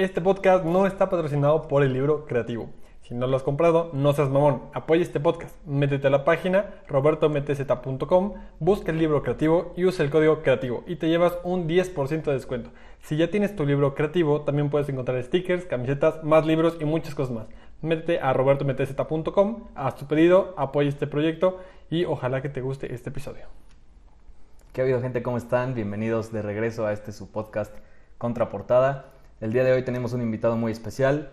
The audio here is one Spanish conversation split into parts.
Este podcast no está patrocinado por el libro creativo. Si no lo has comprado, no seas mamón. Apoya este podcast. Métete a la página robertometz.com, busca el libro creativo y usa el código creativo y te llevas un 10% de descuento. Si ya tienes tu libro creativo, también puedes encontrar stickers, camisetas, más libros y muchas cosas más. Métete a robertometz.com, haz tu pedido, apoya este proyecto y ojalá que te guste este episodio. ¿Qué ha habido gente? ¿Cómo están? Bienvenidos de regreso a este su podcast Contraportada. El día de hoy tenemos un invitado muy especial,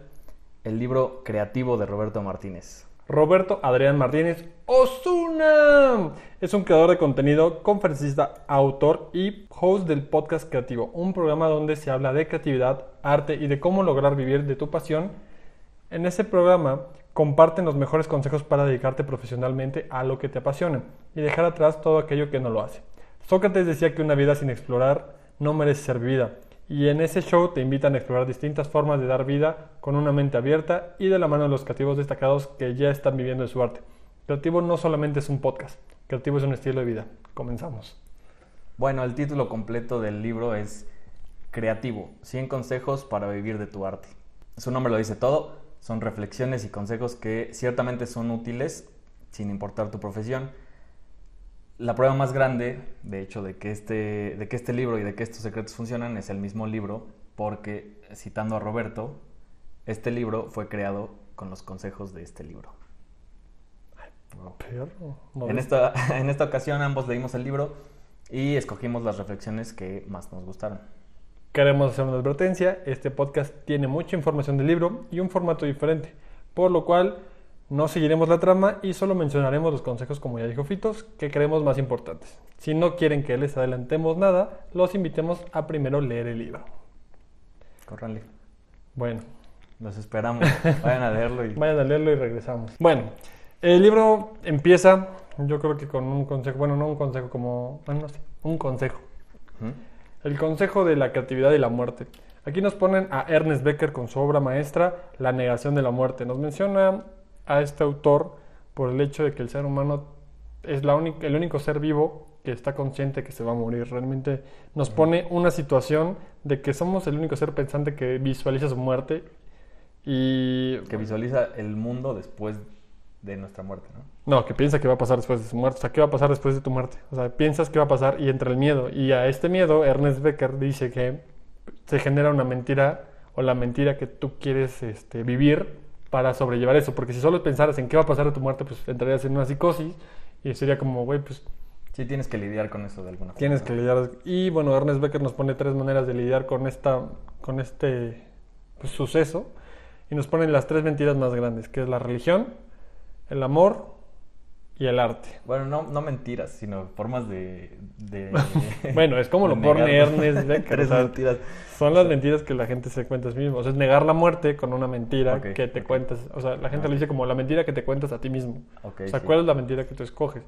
el libro creativo de Roberto Martínez. Roberto Adrián Martínez Osuna es un creador de contenido, conferencista, autor y host del podcast creativo, un programa donde se habla de creatividad, arte y de cómo lograr vivir de tu pasión. En ese programa comparten los mejores consejos para dedicarte profesionalmente a lo que te apasiona y dejar atrás todo aquello que no lo hace. Sócrates decía que una vida sin explorar no merece ser vivida y en ese show te invitan a explorar distintas formas de dar vida con una mente abierta y de la mano de los creativos destacados que ya están viviendo de su arte. Creativo no solamente es un podcast, creativo es un estilo de vida. Comenzamos. Bueno, el título completo del libro es Creativo, 100 consejos para vivir de tu arte. Su nombre lo dice todo, son reflexiones y consejos que ciertamente son útiles sin importar tu profesión la prueba más grande, de hecho, de que, este, de que este libro y de que estos secretos funcionan es el mismo libro, porque, citando a Roberto, este libro fue creado con los consejos de este libro. En esta, en esta ocasión ambos leímos el libro y escogimos las reflexiones que más nos gustaron. Queremos hacer una advertencia, este podcast tiene mucha información del libro y un formato diferente, por lo cual no seguiremos la trama y solo mencionaremos los consejos, como ya dijo Fitos, que creemos más importantes. Si no quieren que les adelantemos nada, los invitemos a primero leer el libro. Corranle. Bueno. Los esperamos. Vayan a leerlo y... Vayan a leerlo y regresamos. Bueno, el libro empieza, yo creo que con un consejo, bueno, no un consejo como, bueno, no sé, un consejo. El consejo de la creatividad y la muerte. Aquí nos ponen a Ernest Becker con su obra maestra, La negación de la muerte. Nos menciona a este autor por el hecho de que el ser humano es la el único ser vivo que está consciente que se va a morir. Realmente nos pone una situación de que somos el único ser pensante que visualiza su muerte y... Que visualiza el mundo después de nuestra muerte, ¿no? No, que piensa que va a pasar después de su muerte. O sea, ¿qué va a pasar después de tu muerte? O sea, piensas que va a pasar y entra el miedo. Y a este miedo, Ernest Becker dice que se genera una mentira o la mentira que tú quieres este, vivir para sobrellevar eso, porque si solo pensaras en qué va a pasar a tu muerte, pues entrarías en una psicosis y sería como, güey, pues... Sí, tienes que lidiar con eso de alguna forma. Tienes que lidiar. Y bueno, Ernest Becker nos pone tres maneras de lidiar con, esta, con este pues, suceso y nos ponen las tres mentiras más grandes, que es la religión, el amor y el arte. Bueno, no, no mentiras, sino formas de... bueno, es como lo pone Ernest Becker. mentiras. Son las mentiras que la gente se cuenta a sí mismo. O sea, es negar la muerte con una mentira que te cuentas. O sea, la gente lo dice como la mentira que te cuentas a ti mismo. o sea, ¿cuál es la mentira que tú escoges?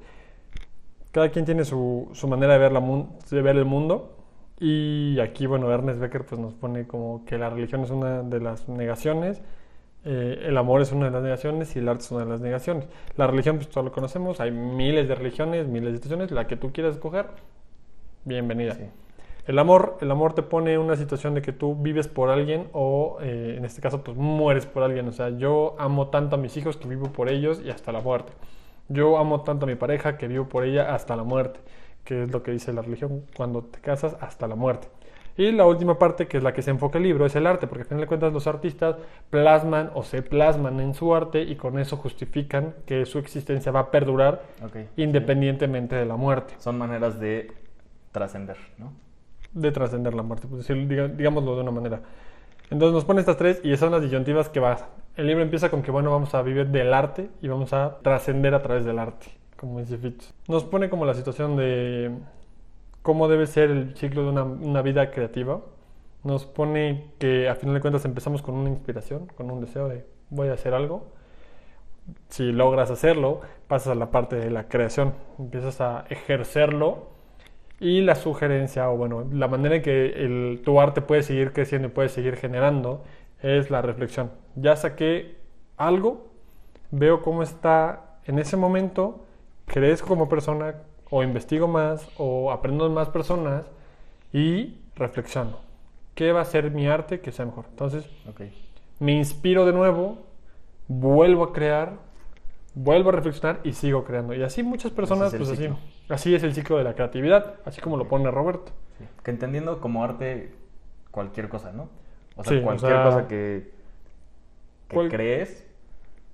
Cada quien tiene su, su manera de ver, la de ver el mundo. Y aquí, bueno, Ernest Becker pues nos pone como que la religión es una de las negaciones eh, el amor es una de las negaciones y el arte es una de las negaciones. La religión, pues todos lo conocemos, hay miles de religiones, miles de situaciones, la que tú quieras escoger, bienvenida. El amor, el amor te pone en una situación de que tú vives por alguien o eh, en este caso pues mueres por alguien. O sea, yo amo tanto a mis hijos que vivo por ellos y hasta la muerte. Yo amo tanto a mi pareja que vivo por ella hasta la muerte, que es lo que dice la religión, cuando te casas hasta la muerte. Y la última parte, que es la que se enfoca el libro, es el arte, porque al final de cuentas los artistas plasman o se plasman en su arte y con eso justifican que su existencia va a perdurar independientemente de la muerte. Son maneras de trascender, ¿no? De trascender la muerte, pues digámoslo de una manera. Entonces nos pone estas tres y son las disyuntivas que va. El libro empieza con que, bueno, vamos a vivir del arte y vamos a trascender a través del arte, como dice Fitz. Nos pone como la situación de cómo debe ser el ciclo de una, vida creativa. Nos pone que a final de cuentas empezamos con una inspiración, con un deseo de voy a hacer algo. Si logras hacerlo, pasas a la parte de la creación, empiezas a ejercerlo y la sugerencia o bueno, la manera en que el, tu arte puede seguir creciendo y puede seguir generando es la reflexión. Ya saqué algo, veo cómo está en ese momento, crezco como persona, o investigo más o aprendo de más personas y reflexiono. ¿qué va a ser mi arte que sea mejor? Entonces, me inspiro de nuevo, vuelvo a crear, vuelvo a reflexionar y sigo creando. Y así muchas personas, pues así, así es el ciclo de la creatividad, así como lo pone Roberto. Que entendiendo como arte cualquier cosa, ¿no? O sea, cualquier cosa que, crees.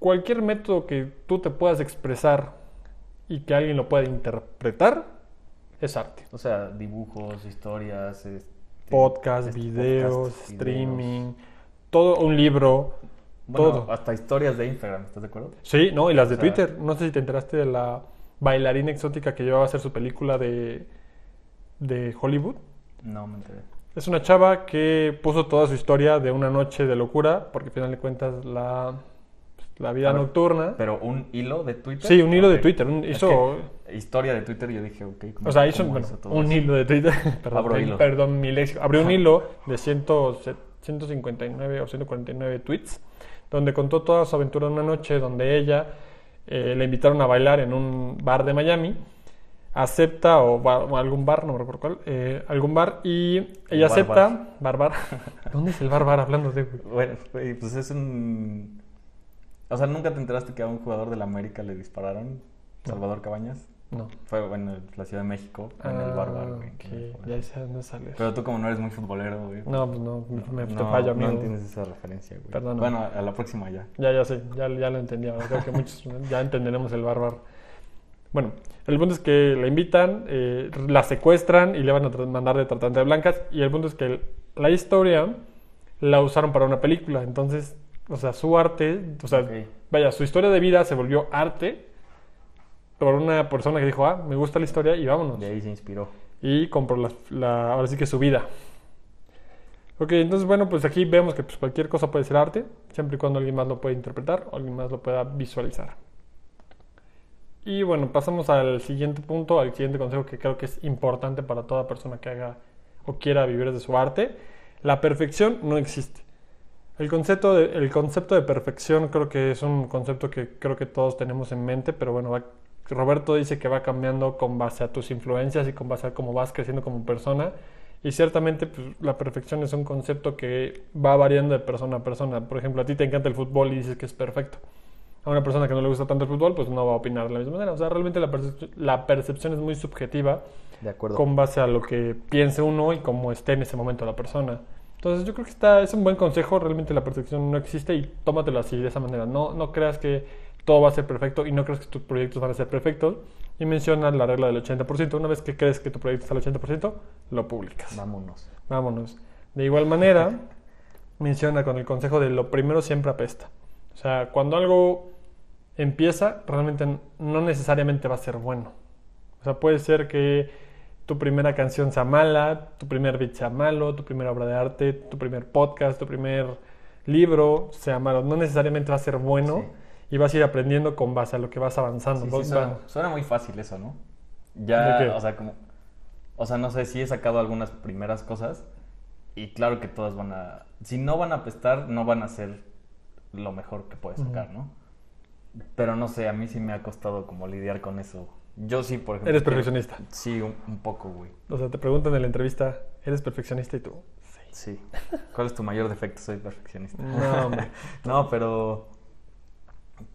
Cualquier método que tú te puedas expresar y que alguien lo pueda interpretar es arte. O sea, dibujos, historias, este, podcast, este, videos, streaming, todo un libro, todo. Hasta historias de Instagram, ¿estás de acuerdo? Sí, no, y las de Twitter. No sé si te enteraste de la bailarina exótica que llevaba a hacer su película de, de Hollywood. No, me enteré. Es una chava que puso toda su historia de una noche de locura, porque al final de cuentas la, la vida nocturna. Pero un hilo de Twitter. Sí, un hilo de Twitter. hizo historia de Twitter. Yo dije, ok. o sea, hizo, un hilo de Twitter. perdón, perdón, mi léxico. Abrió un hilo de 159 o 149 tweets, donde contó toda su aventura en una noche, donde ella eh, le invitaron a bailar en un bar de Miami acepta, o, algún bar, no me recuerdo cuál, eh, algún bar, y ella acepta, bar bar. ¿Dónde es el bar bar hablando de? Bueno, pues es un... O sea, ¿nunca te enteraste que a un jugador de la América le dispararon? Salvador Cabañas. No. Fue en la Ciudad de México, en el bar, güey. Ya sé dónde sale. Pero tú como no eres muy futbolero, güey. No, pues no, me no, fallo, amigo. No entiendes esa referencia, güey. Perdón. Bueno, a la próxima ya. Ya, ya sé, ya, ya lo entendí. Creo que muchos ya entenderemos el bar bar. Bueno, el punto es que la invitan, eh, la secuestran y le van a mandar de tratante de blancas. Y el punto es que la historia la usaron para una película. Entonces, o sea, su arte, o sea, vaya, su historia de vida se volvió arte por una persona que dijo, ah, me gusta la historia y vámonos. De ahí se inspiró. Y compró la, ahora sí que su vida. Ok, entonces bueno, pues aquí vemos que pues, cualquier cosa puede ser arte, siempre y cuando alguien más lo pueda interpretar o alguien más lo pueda visualizar. Y bueno, pasamos al siguiente punto, al siguiente consejo que creo que es importante para toda persona que haga o quiera vivir de su arte. La perfección no existe. El concepto de, el concepto de perfección creo que es un concepto que creo que todos tenemos en mente, pero bueno, Roberto dice que va cambiando con base a tus influencias y con base a cómo vas creciendo como persona. Y ciertamente pues, la perfección es un concepto que va variando de persona a persona. Por ejemplo, a ti te encanta el fútbol y dices que es perfecto a una persona que no le gusta tanto el fútbol, pues no va a opinar de la misma manera. O sea, realmente la, percepción es muy subjetiva. De acuerdo. Con base a lo que piense uno y cómo esté en ese momento la persona. Entonces yo creo que está, es un buen consejo, realmente la percepción no existe y tómatelo así, de esa manera. No, no creas que todo va a ser perfecto y no creas que tus proyectos van a ser perfectos. Y menciona la regla del 80%. Una vez que crees que tu proyecto está al 80%, lo publicas. Vámonos. Vámonos. De igual manera, menciona con el consejo de lo primero siempre apesta. O sea, cuando algo empieza, realmente no necesariamente va a ser bueno. O sea, puede ser que tu primera canción sea mala, tu primer beat sea malo, tu primera obra de arte, tu primer podcast, tu primer libro sea malo. No necesariamente va a ser bueno y vas a ir aprendiendo con base a lo que vas avanzando. suena, muy fácil eso, ¿no? Ya, o sea, como... O sea, no sé si he sacado algunas primeras cosas y claro que todas van a... Si no van a apestar, no van a ser lo mejor que puedes sacar, ¿no? Pero no sé, a mí sí me ha costado como lidiar con eso. Yo sí, por ejemplo. ¿Eres perfeccionista? Sí, un, poco, güey. O sea, te preguntan en la entrevista, ¿eres perfeccionista? Y tú, sí. Sí. ¿Cuál es tu mayor defecto? Soy perfeccionista. No, hombre. no, pero.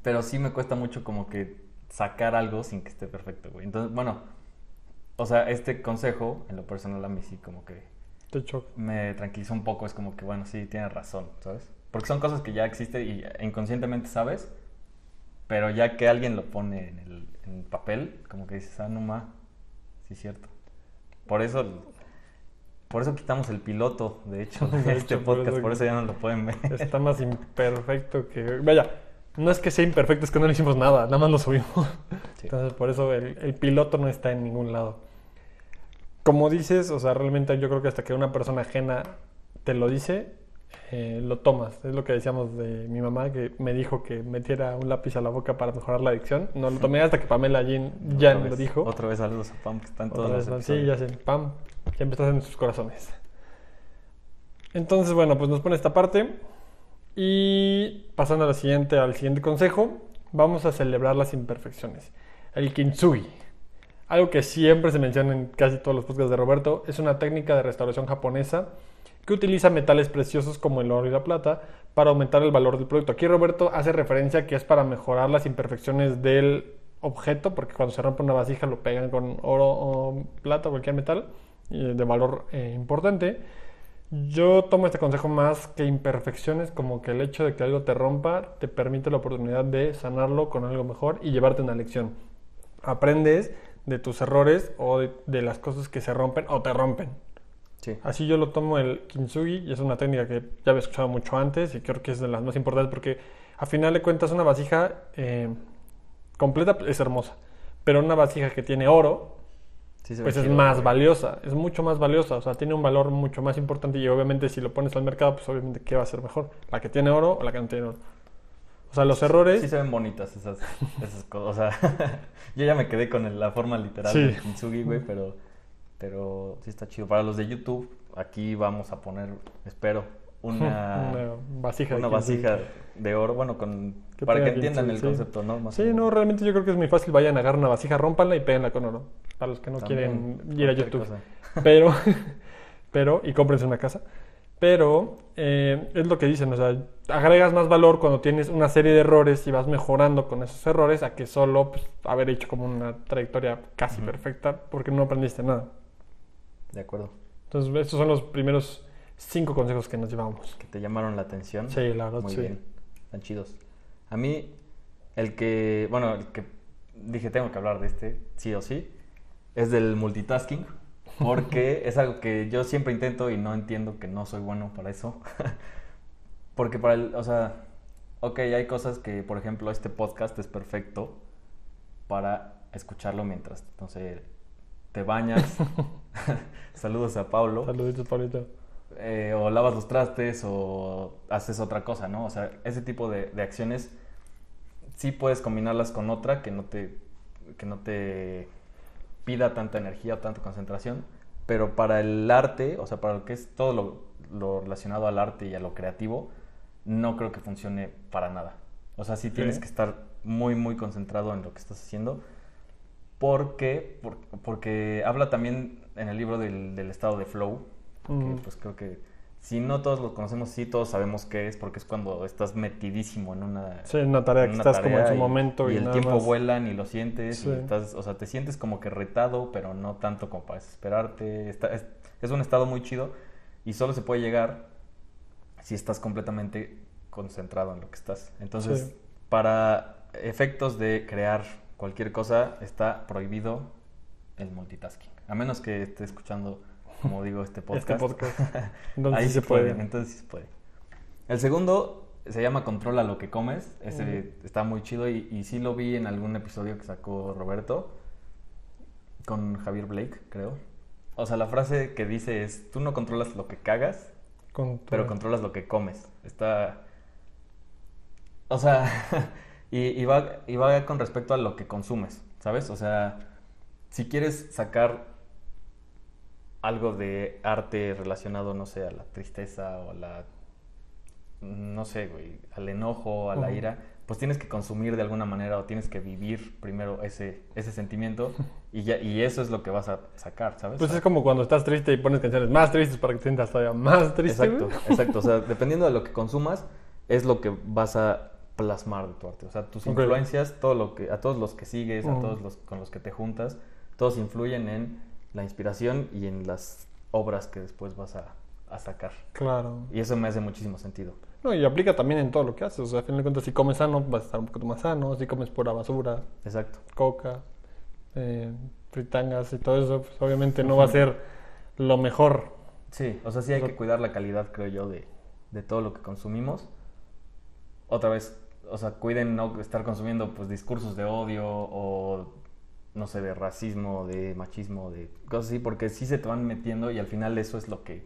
Pero sí me cuesta mucho como que sacar algo sin que esté perfecto, güey. Entonces, bueno. O sea, este consejo, en lo personal, a mí sí como que. Te choca. Me tranquilizó un poco. Es como que, bueno, sí, tienes razón, ¿sabes? Porque son cosas que ya existen y inconscientemente sabes pero ya que alguien lo pone en el, papel, como que dices, ah, no más, sí es cierto. Por eso, por eso quitamos el piloto, de hecho, de, este podcast, por eso, ya no lo pueden ver. Está más imperfecto que... Vaya, no es que sea imperfecto, es que no le hicimos nada, nada más lo subimos. Entonces, por eso el, el, piloto no está en ningún lado. Como dices, o sea, realmente yo creo que hasta que una persona ajena te lo dice, eh, lo tomas. Es lo que decíamos de mi mamá, que me dijo que metiera un lápiz a la boca para mejorar la adicción. No lo tomé hasta que Pamela Jean ya me lo dijo. Otra vez saludos a Pam, que están todos los Sí, ya sé, Pam, estás en sus corazones. Entonces, bueno, pues nos pone esta parte. Y pasando a la siguiente, al siguiente consejo, vamos a celebrar las imperfecciones. El kintsugi. Algo que siempre se menciona en casi todos los podcasts de Roberto, es una técnica de restauración japonesa que utiliza metales preciosos como el oro y la plata para aumentar el valor del producto. Aquí Roberto hace referencia que es para mejorar las imperfecciones del objeto, porque cuando se rompe una vasija lo pegan con oro o plata o cualquier metal de valor eh, importante. Yo tomo este consejo más que imperfecciones, como que el hecho de que algo te rompa te permite la oportunidad de sanarlo con algo mejor y llevarte una lección. Aprendes de tus errores o de, las cosas que se rompen o te rompen. Así yo lo tomo el kintsugi y es una técnica que ya había escuchado mucho antes y creo que es de las más importantes porque a final de cuentas una vasija eh, completa es hermosa, pero una vasija que tiene oro pues es más valiosa, es mucho más valiosa, o sea, tiene un valor mucho más importante y obviamente si lo pones al mercado, pues obviamente ¿qué va a ser mejor? ¿La que tiene oro o la que no tiene oro? O sea, los errores... Sí se ven bonitas esas, esas cosas, o sea, yo ya me quedé con la forma literal de Kintsugi, güey, pero, pero sí está chido. Para los de YouTube, aquí vamos a poner, espero, una, vasija, una de, vasija de oro, bueno, con, para que entiendan el concepto, ¿no? sí, no, realmente yo creo que es muy fácil, vayan a agarrar una vasija, rompanla y péguenla con oro para los que no quieren ir a YouTube. Pero, pero, y cómprense una casa. Pero eh, es lo que dicen, o sea, agregas más valor cuando tienes una serie de errores y vas mejorando con esos errores a que solo pues, haber hecho como una trayectoria casi perfecta porque no aprendiste nada. De acuerdo. Entonces, estos son los primeros cinco consejos que nos llevamos. Que te llamaron la atención. Sí, la verdad, Muy sí. bien. Están chidos. A mí, el que, bueno, el que dije tengo que hablar de este, sí o sí, es del multitasking, porque es algo que yo siempre intento y no entiendo que no soy bueno para eso. porque para el, o sea, ok, hay cosas que, por ejemplo, este podcast es perfecto para escucharlo mientras, entonces, te bañas. Saludos a Pablo. Saluditos, Pablito. Eh, o lavas los trastes o haces otra cosa, ¿no? O sea, ese tipo de, de acciones sí puedes combinarlas con otra que no te, que no te pida tanta energía o tanta concentración, pero para el arte, o sea, para lo que es todo lo, relacionado al arte y a lo creativo, no creo que funcione para nada. O sea, sí tienes que estar muy, muy concentrado en lo que estás haciendo, porque, porque habla también en el libro del, estado de flow, que pues creo que si no todos lo conocemos, sí todos sabemos qué es, porque es cuando estás metidísimo en una, sí, una tarea que estás como en su momento y, el tiempo vuela ni lo sientes, y estás, o sea, te sientes como que retado, pero no tanto como para desesperarte. Está, es, un estado muy chido y solo se puede llegar si estás completamente concentrado en lo que estás. Entonces, para efectos de crear cualquier cosa, está prohibido el multitasking, a menos que esté escuchando como digo, este, este podcast. Ahí se puede. Entonces sí se puede. El segundo se llama Controla lo que comes. Ese está muy chido y, y, sí lo vi en algún episodio que sacó Roberto con Javier Blake, creo. O sea, la frase que dice es, tú no controlas lo que cagas, pero controlas lo que comes. Está... O sea, y, y, va, y va con respecto a lo que consumes, ¿sabes? O sea, si quieres sacar algo de arte relacionado, no sé, a la tristeza o a la, no sé, güey, al enojo, a la ira, pues tienes que consumir de alguna manera o tienes que vivir primero ese, ese sentimiento y, ya, y eso es lo que vas a sacar, ¿sabes? Pues es como cuando estás triste y pones canciones más tristes para que te sientas todavía más triste. Exacto, exacto. O sea, dependiendo de lo que consumas, es lo que vas a plasmar de tu arte. O sea, tus influencias, todo lo que, a todos los que sigues, a todos los con los que te juntas, todos influyen en la inspiración y en las obras que después vas a, sacar. Claro. Y eso me hace muchísimo sentido. No, y aplica también en todo lo que haces. O sea, a fin de cuentas, si comes sano, vas a estar un poquito más sano. Si comes pura basura, Exacto. coca, eh, fritangas y todo eso, pues obviamente no va a ser lo mejor. Sí, o sea, sí hay que cuidar la calidad, creo yo, de, de todo lo que consumimos. Otra vez, o sea, cuiden no estar consumiendo pues discursos de odio o no sé, de racismo, de machismo, de cosas así, porque sí se te van metiendo y al final eso es lo que,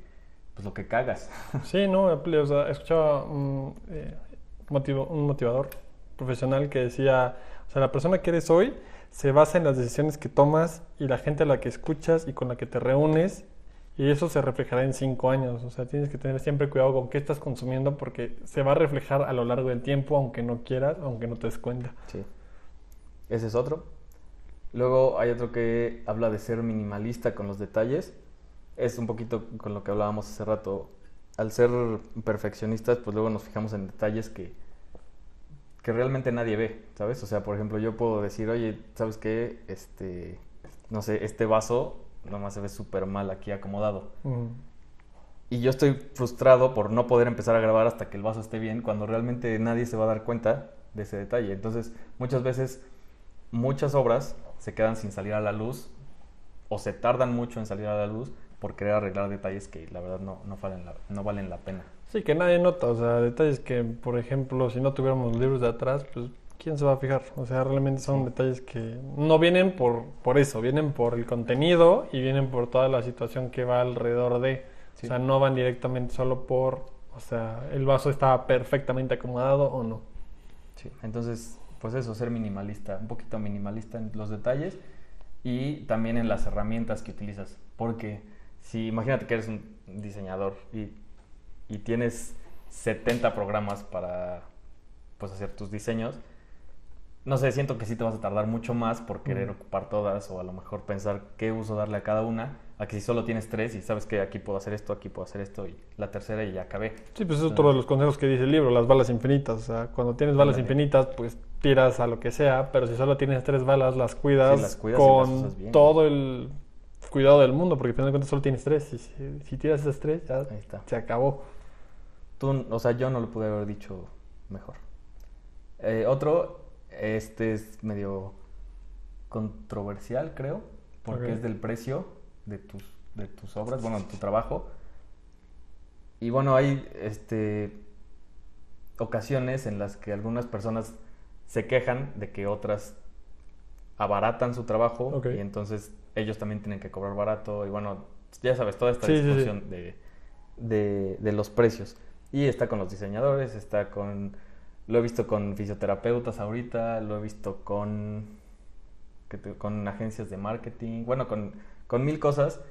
pues lo que cagas. Sí, no, o sea, escuchaba un, eh, un motivador profesional que decía, o sea, la persona que eres hoy se basa en las decisiones que tomas y la gente a la que escuchas y con la que te reúnes y eso se reflejará en cinco años. O sea, tienes que tener siempre cuidado con qué estás consumiendo porque se va a reflejar a lo largo del tiempo, aunque no quieras, aunque no te des cuenta. Sí. Ese es otro. Luego hay otro que habla de ser minimalista con los detalles. Es un poquito con lo que hablábamos hace rato al ser perfeccionistas, pues luego nos fijamos en detalles que, que realmente nadie ve, ¿sabes? O sea, por ejemplo, yo puedo decir, oye, ¿sabes qué? Este, no sé, este vaso nomás se ve súper mal aquí acomodado. Y yo estoy frustrado por no poder empezar a grabar hasta que el vaso esté bien, cuando realmente nadie se va a dar cuenta de ese detalle. Entonces, muchas veces, muchas obras se quedan sin salir a la luz o se tardan mucho en salir a la luz por querer arreglar detalles que la verdad no, no, valen, la, no valen la pena. Sí, que nadie nota, o sea, detalles que, por ejemplo, si no tuviéramos libros de atrás, pues ¿quién se va a fijar? O sea, realmente son detalles que no vienen por, por eso, vienen por el contenido y vienen por toda la situación que va alrededor de. O sea, no van directamente solo por, o sea, el vaso está perfectamente acomodado o no. Sí, entonces, pues eso, ser minimalista, un poquito minimalista en los detalles y también en las herramientas que utilizas. Porque si imagínate que eres un diseñador y, y tienes 70 programas para pues, hacer tus diseños, no sé, siento que sí te vas a tardar mucho más por querer ocupar todas o a lo mejor pensar qué uso darle a cada una, a que si solo tienes tres y sabes que aquí puedo hacer esto, aquí puedo hacer esto y la tercera y ya acabé. Sí, pues es otro de los consejos que dice el libro, las balas infinitas. O sea, cuando tienes balas infinitas, pues tiras a lo que sea, pero si solo tienes tres balas, las cuidas, con todo el cuidado del mundo, porque al final de cuentas solo tienes tres. Y si, tiras esas tres, ya se acabó. Tú, o sea, yo no lo pude haber dicho mejor. Eh, otro este es medio controversial, creo, porque es del precio de tus, de tus obras, bueno, de tu trabajo. Y bueno, hay este, ocasiones en las que algunas personas se quejan de que otras abaratan su trabajo y entonces ellos también tienen que cobrar barato y bueno, ya sabes, toda esta discusión De, de, de, los precios. Y está con los diseñadores, está con lo he visto con fisioterapeutas ahorita, lo he visto con, con agencias de marketing, bueno, con, con mil cosas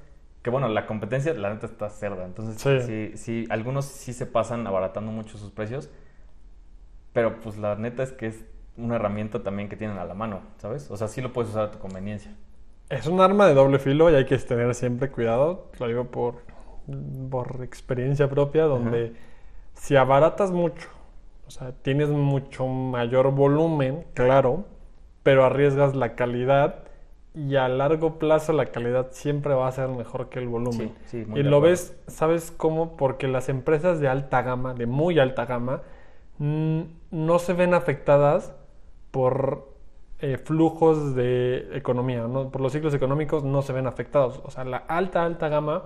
que bueno, la competencia la neta está cerda. Entonces, sí. sí, algunos sí se pasan abaratando mucho sus precios, pero pues la neta es que es una herramienta también que tienen a la mano, ¿sabes? O sea, sí lo puedes usar a tu conveniencia. Es un arma de doble filo y hay que tener siempre cuidado, lo digo por, por experiencia propia, donde si abaratas mucho o sea, tienes mucho mayor volumen, claro, pero arriesgas la calidad y a largo plazo la calidad siempre va a ser mejor que el volumen. Sí, sí, y lo ves, ¿sabes cómo? Porque las empresas de alta gama, de muy alta gama, no se ven afectadas por eh, flujos de economía, ¿no? por los ciclos económicos no se ven afectados. O sea, la alta, alta gama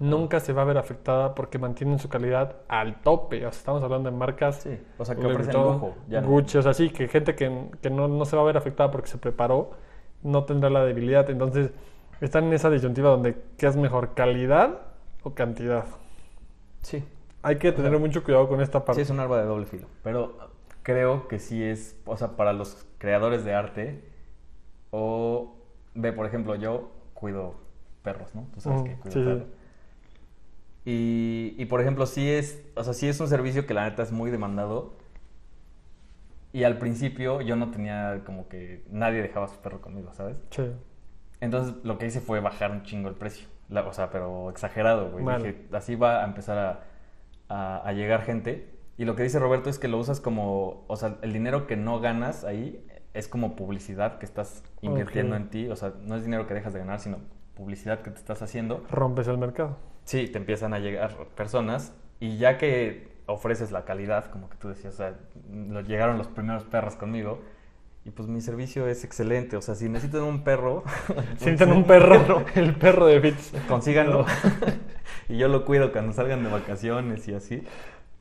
nunca se va a ver afectada porque mantienen su calidad al tope. O sea, estamos hablando de marcas. Sí. O sea, que ofrecen lujo. Gucci, o sea, sí, que gente que, no, no, se va a ver afectada porque se preparó, no tendrá la debilidad. Entonces, están en esa disyuntiva donde, ¿qué es mejor, calidad o cantidad? Sí. Hay que tener mucho cuidado con esta parte. Sí, es un arma de doble filo. Pero creo que sí es, o sea, para los creadores de arte, o ve, por ejemplo, yo cuido perros, ¿no? Tú sabes mm, que cuido perros. Y, y, por ejemplo, sí es, o sea, sí es un servicio que la neta es muy demandado. Y al principio yo no tenía como que nadie dejaba su perro conmigo, ¿sabes? Sí. Entonces lo que hice fue bajar un chingo el precio. o sea, pero exagerado, güey. Dije, así va a empezar a, a, a llegar gente. Y lo que dice Roberto es que lo usas como, o sea, el dinero que no ganas ahí es como publicidad que estás invirtiendo en ti, o sea, no es dinero que dejas de ganar, sino publicidad que te estás haciendo. Rompes el mercado. Sí, te empiezan a llegar personas y ya que ofreces la calidad, como que tú decías, o sea, llegaron los primeros perros conmigo y pues mi servicio es excelente, o sea, si necesitan un perro, si necesitan un perro, el perro de Fitz, consíganlo y yo lo cuido cuando salgan de vacaciones y así.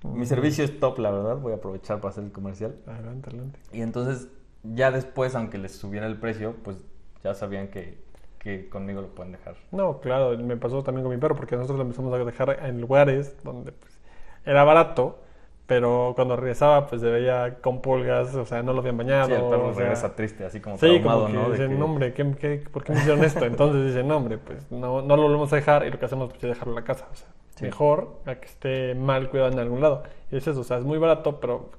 Mi servicio es top, la verdad. Voy a aprovechar para hacer el comercial. Adelante, adelante. Y entonces, ya después, aunque les subiera el precio, pues ya sabían que, que conmigo lo pueden dejar. No, claro, me pasó también con mi perro, porque nosotros lo empezamos a dejar en lugares donde pues, era barato, pero cuando regresaba, pues se veía con pulgas, o sea, no lo habían bañado. Sí, el perro regresa triste, así como sí, como que ¿no? Dicen, hombre, ¿qué, qué, por qué me hicieron esto? Entonces dicen, no, hombre, pues no, no lo volvemos a dejar y lo que hacemos pues, es dejarlo en la casa, o sea mejor a que esté mal cuidado en algún lado. Y es eso, o sea, es muy barato, pero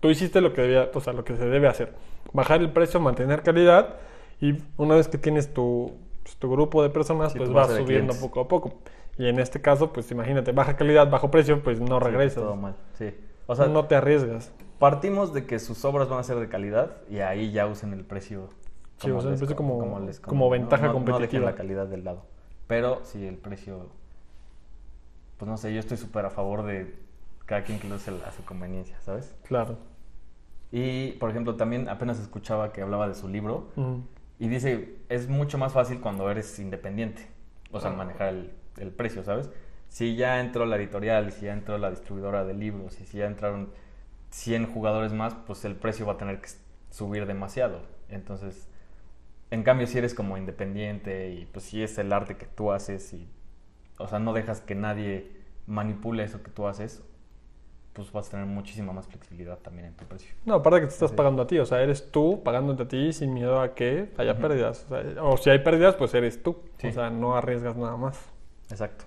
tú hiciste lo que debía, o sea, lo que se debe hacer. Bajar el precio, mantener calidad y una vez que tienes tu, pues, tu grupo de personas, pues vas subiendo poco a poco. Y en este caso, pues imagínate, baja calidad, bajo precio, pues no regresas. todo mal, sí. O sea, no te arriesgas. Partimos de que sus obras van a ser de calidad y ahí ya usen el precio. Sí, usen el precio como, como, ventaja competitiva. No la calidad del lado. Pero si el precio, pues no sé, yo estoy súper a favor de cada quien que lo use a su conveniencia, ¿sabes? Claro. Y, por ejemplo, también apenas escuchaba que hablaba de su libro y dice, es mucho más fácil cuando eres independiente, o sea, manejar el, el, precio, ¿sabes? Si ya entró la editorial, si ya entró la distribuidora de libros y si ya entraron 100 jugadores más, pues el precio va a tener que subir demasiado. Entonces, en cambio, si eres como independiente y pues si es el arte que tú haces y, o sea, no dejas que nadie manipule eso que tú haces, pues vas a tener muchísima más flexibilidad también en tu precio. No, aparte que te estás pagando a ti, o sea, eres tú pagándote a ti sin miedo a que haya pérdidas. O, si hay pérdidas, pues eres tú. O sea, no arriesgas nada más. Exacto.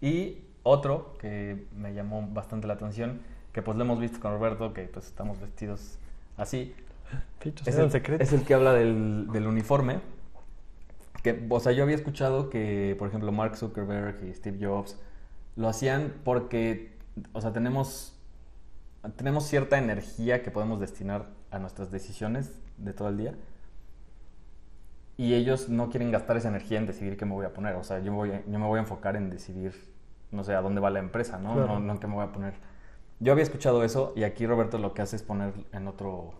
Y otro que me llamó bastante la atención, que pues lo hemos visto con Roberto, que pues estamos vestidos así, es, el, secreto. es el que habla del, del, uniforme. Que, o sea, yo había escuchado que, por ejemplo, Mark Zuckerberg y Steve Jobs lo hacían porque, o sea, tenemos, tenemos cierta energía que podemos destinar a nuestras decisiones de todo el día. Y ellos no quieren gastar esa energía en decidir qué me voy a poner. O sea, yo, voy, yo me voy a enfocar en decidir, no sé, a dónde va la empresa, ¿no? No, no en qué me voy a poner. Yo había escuchado eso y aquí Roberto lo que hace es poner en otro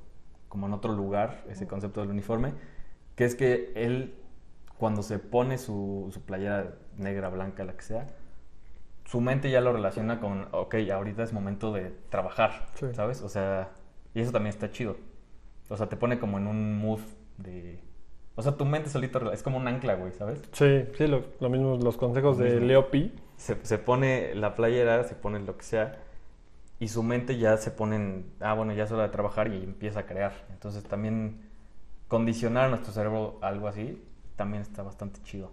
como en otro lugar ese concepto del uniforme, que es que él cuando se pone su, su playera negra, blanca, la que sea, su mente ya lo relaciona con, ok, ahorita es momento de trabajar, ¿sabes? O sea, y eso también está chido. O sea, te pone como en un mood de... O sea, tu mente solito es como un ancla, güey, ¿sabes? Sí, sí, lo, mismo, los consejos de Leopi. Se, se pone la playera, se pone lo que sea, y su mente ya se pone en, ah, bueno, ya es hora de trabajar y empieza a crear. Entonces también condicionar a nuestro cerebro algo así también está bastante chido.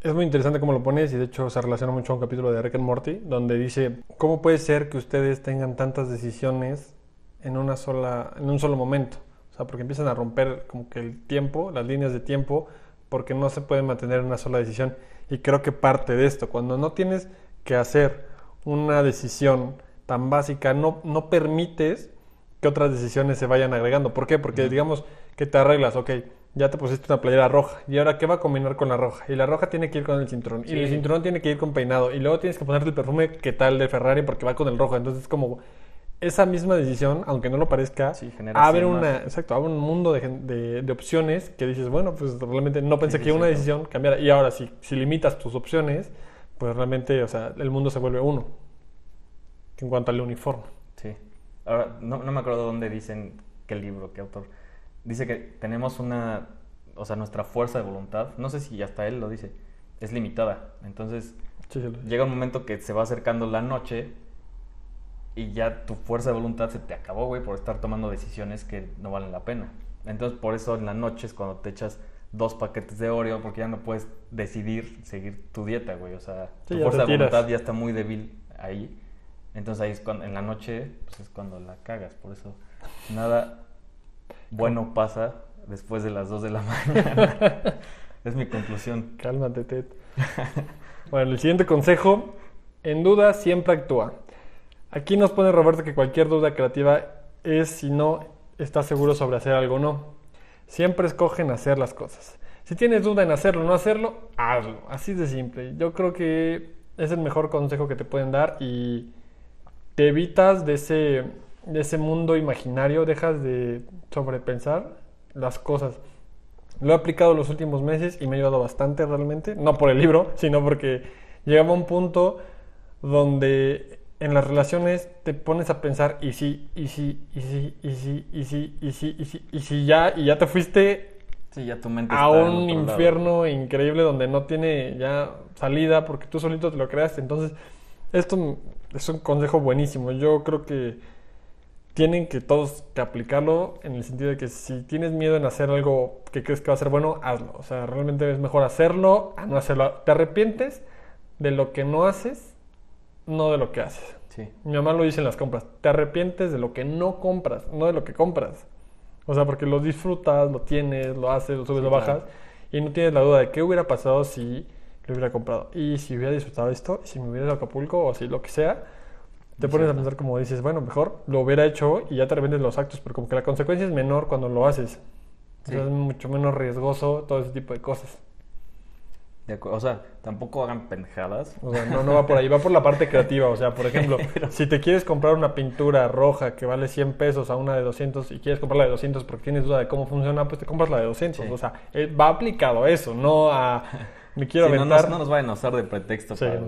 Es muy interesante cómo lo pones y de hecho se relaciona mucho a un capítulo de Rick and Morty donde dice, ¿cómo puede ser que ustedes tengan tantas decisiones en, una sola, en un solo momento? O sea, porque empiezan a romper como que el tiempo, las líneas de tiempo, porque no se puede mantener una sola decisión. Y creo que parte de esto, cuando no tienes que hacer una decisión tan básica, no, no permites que otras decisiones se vayan agregando. ¿Por qué? Porque digamos que te arreglas, ok, ya te pusiste una playera roja, y ahora ¿qué va a combinar con la roja? Y la roja tiene que ir con el cinturón, y el cinturón tiene que ir con peinado, y luego tienes que ponerte el perfume que tal de Ferrari porque va con el rojo. Entonces es como esa misma decisión, aunque no lo parezca, abre, una, exacto, abre un mundo de, de, opciones que dices, bueno, pues realmente no pensé que una decisión cambiara. Y ahora, si, si limitas tus opciones, pues realmente, o sea, el mundo se vuelve uno en cuanto al uniforme. Sí. Ahora, no, no me acuerdo dónde dicen qué libro, qué autor. Dice que tenemos una, o sea, nuestra fuerza de voluntad, no sé si hasta él lo dice, es limitada. Entonces, llega un momento que se va acercando la noche y ya tu fuerza de voluntad se te acabó, güey, por estar tomando decisiones que no valen la pena. Entonces, por eso en la noche es cuando te echas dos paquetes de Oreo porque ya no puedes decidir seguir tu dieta, güey. O sea, tu fuerza de voluntad ya está muy débil ahí. Entonces ahí es cuando, en la noche, pues es cuando la cagas. Por eso nada bueno pasa después de las 2 de la mañana. es mi conclusión. Cálmate, Ted. bueno, el siguiente consejo, en duda siempre actúa. Aquí nos pone Roberto que cualquier duda creativa es si no estás seguro sobre hacer algo o no. Siempre escogen hacer las cosas. Si tienes duda en hacerlo o no hacerlo, hazlo. Así de simple. Yo creo que es el mejor consejo que te pueden dar y te evitas de ese, de ese mundo imaginario, dejas de sobrepensar las cosas. Lo he aplicado los últimos meses y me ha ayudado bastante realmente, no por el libro, sino porque llegaba a un punto donde en las relaciones te pones a pensar y sí, y sí, y sí, y sí, y sí, y sí, y sí, y si ya, y ya te fuiste ya tu mente a un infierno increíble donde no tiene ya salida porque tú solito te lo creaste. Entonces, esto es un consejo buenísimo. Yo creo que tienen que todos que aplicarlo en el sentido de que si tienes miedo en hacer algo que crees que va a ser bueno, hazlo. O sea, realmente es mejor hacerlo a no hacerlo. Te arrepientes de lo que no haces, no de lo que haces. Sí. Mi mamá lo dice en las compras. Te arrepientes de lo que no compras, no de lo que compras. O sea, porque lo disfrutas, lo tienes, lo haces, lo subes, lo bajas. Y no tienes la duda de qué hubiera pasado si lo hubiera comprado. Y si hubiera disfrutado esto, si me hubiera ido a Acapulco o así, lo que sea, te pones a pensar como dices, bueno, mejor lo hubiera hecho y ya te revendes los actos, pero como que la consecuencia es menor cuando lo haces. es mucho menos riesgoso todo ese tipo de cosas. o sea, tampoco hagan pendejadas. O sea, no, no va por ahí, va por la parte creativa. O sea, por ejemplo, si te quieres comprar una pintura roja que vale 100 pesos a una de 200 y quieres comprar la de 200 porque tienes duda de cómo funciona, pues te compras la de 200. O sea, eh, va aplicado a eso, no a... Me quiero sí, aventar. No, nos, vayan a usar de pretexto para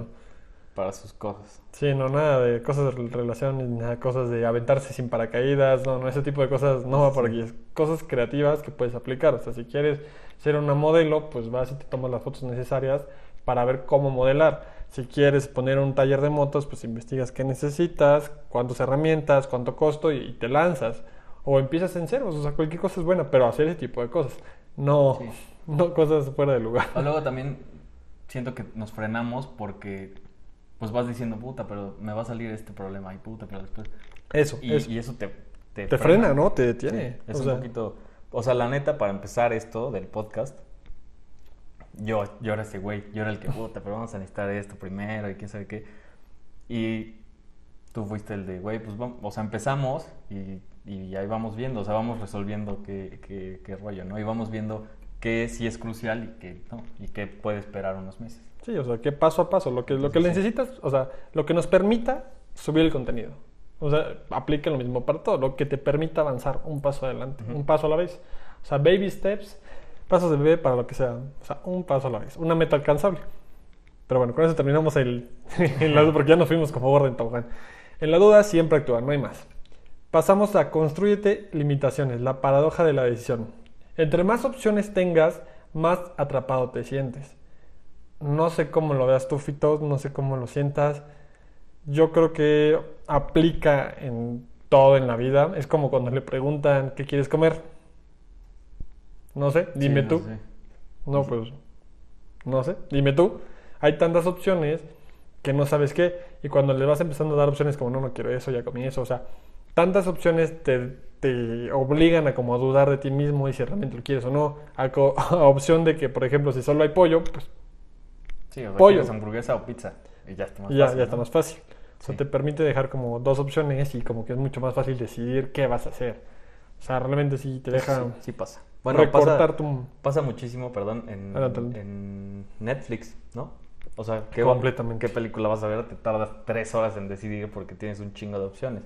para sus cosas. Sí, no, nada de cosas de relación, nada cosas de aventarse sin paracaídas, no, no, ese tipo de cosas no va por aquí. Es cosas creativas que puedes aplicar. O sea, si quieres ser una modelo, pues vas y te tomas las fotos necesarias para ver cómo modelar. Si quieres poner un taller de motos, pues investigas qué necesitas, cuántas herramientas, cuánto costo y, te lanzas. O empiezas en ceros, o sea, cualquier cosa es buena, pero hacer ese tipo de cosas. No, no cosas fuera de lugar. O luego también siento que nos frenamos porque pues vas diciendo, puta, pero me va a salir este problema y puta, pero después... Eso, y eso, y eso te, te, frena, ¿no? Te detiene. es un poquito... O sea, la neta, para empezar esto del podcast, yo, yo era ese güey, yo era el que, puta, pero vamos a necesitar esto primero y quién sabe qué. Y tú fuiste el de, güey, pues vamos, o sea, empezamos y, y ahí vamos viendo, o sea, vamos resolviendo qué, qué, qué rollo, ¿no? Y vamos viendo qué sí es crucial y qué no, y qué puede esperar unos meses. Sí, o sea, que paso a paso, lo que, lo que necesitas, o sea, lo que nos permita subir el contenido. O sea, aplica lo mismo para todo, lo que te permita avanzar un paso adelante, un paso a la vez. O sea, baby steps, pasos de bebé para lo que sea. O sea, un paso a la vez, una meta alcanzable. Pero bueno, con eso terminamos el, el porque ya nos fuimos como gordo en tobogán. En la duda siempre actúa, no hay más. Pasamos a construyete limitaciones, la paradoja de la decisión. Entre más opciones tengas, más atrapado te sientes. No sé cómo lo veas tú, Fito, no sé cómo lo sientas. Yo creo que aplica en todo en la vida. Es como cuando le preguntan qué quieres comer. No sé, dime tú. No, pues, no sé, dime tú. Hay tantas opciones que no sabes qué. Y cuando le vas empezando a dar opciones como, no, no quiero eso, ya comí eso. O sea, tantas opciones te, te obligan a como a dudar de ti mismo y si realmente lo quieres o no. A, a opción de que, por ejemplo, si solo hay pollo, pues Sí, o pollo. hamburguesa o pizza. Y ya está más fácil. Ya está más fácil. O sea, te permite dejar como dos opciones y como que es mucho más fácil decidir qué vas a hacer. O sea, realmente sí te deja. Sí, pasa. Bueno, pasa, pasa muchísimo, perdón, en, en, Netflix, ¿no? O sea, ¿qué, Completamente. ¿qué película vas a ver? Te tardas tres horas en decidir porque tienes un chingo de opciones.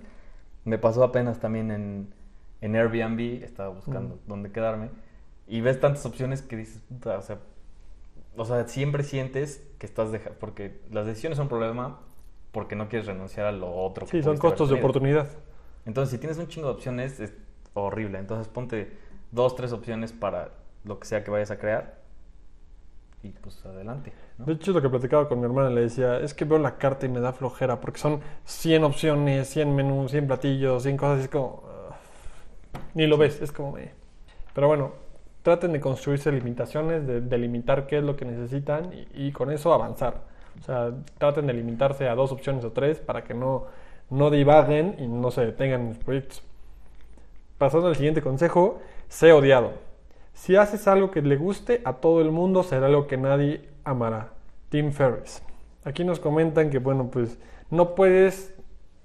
Me pasó apenas también en, en Airbnb, estaba buscando dónde quedarme, y ves tantas opciones que dices, puta, o sea, o sea, siempre sientes que estás dejando, porque las decisiones son un problema porque no quieres renunciar a lo otro. Sí, son costos de oportunidad. Entonces, si tienes un chingo de opciones, es horrible. Entonces, ponte dos, tres opciones para lo que sea que vayas a crear y pues adelante. De hecho, lo que platicaba con mi hermana le decía, es que veo la carta y me da flojera porque son 100 opciones, 100 menús, 100 platillos, 100 cosas y es como... ni lo ves, es como... Pero bueno, traten de construirse limitaciones, de delimitar qué es lo que necesitan y, con eso avanzar. O sea, traten de limitarse a dos opciones o tres para que no, no divaguen y no se detengan en los proyectos. Pasando al siguiente consejo, sé odiado. Si haces algo que le guste a todo el mundo, será algo que nadie amará. Tim Ferriss. Aquí nos comentan que, bueno, pues no puedes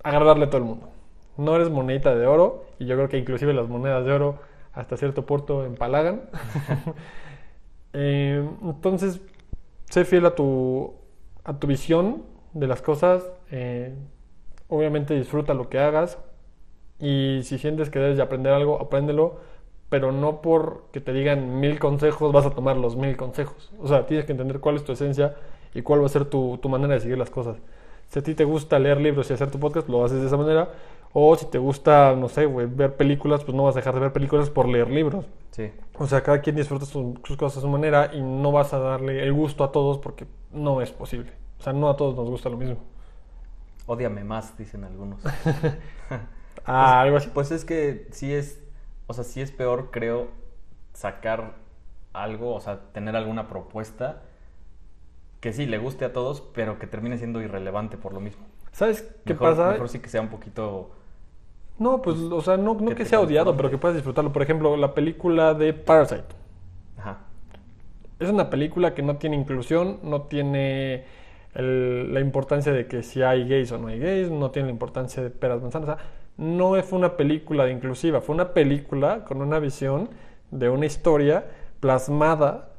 agradarle a todo el mundo. No eres monedita de oro y yo creo que inclusive las monedas de oro hasta cierto punto empalagan. Eh, entonces, sé fiel a tu, a tu visión de las cosas. Eh, obviamente disfruta lo que hagas. Y si sientes que debes de aprender algo, apréndelo. Pero no porque te digan mil consejos, vas a tomar los mil consejos. O sea, tienes que entender cuál es tu esencia y cuál va a ser tu, tu manera de seguir las cosas. Si a ti te gusta leer libros y hacer tu podcast, lo haces de esa manera. O si te gusta, no sé, ver películas, pues no vas a dejar de ver películas por leer libros. Sí. O sea, cada quien disfruta sus, cosas a su manera y no vas a darle el gusto a todos porque no es posible. O sea, no a todos nos gusta lo mismo. Ódiame más, dicen algunos. ah, algo así. Pues es que sí es, o sea, sí es peor, creo, sacar algo, o sea, tener alguna propuesta que sí le guste a todos, pero que termine siendo irrelevante por lo mismo. ¿Sabes qué pasa? Mejor sí que sea un poquito no, pues, o sea, no, no que sea odiado, pero que puedas disfrutarlo. Por ejemplo, la película de Parasite. Ajá. es una película que no tiene inclusión, no tiene la importancia de que si hay gays o no hay gays, no tiene la importancia de peras manzanas. no fue una película de inclusiva, fue una película con una visión de una historia plasmada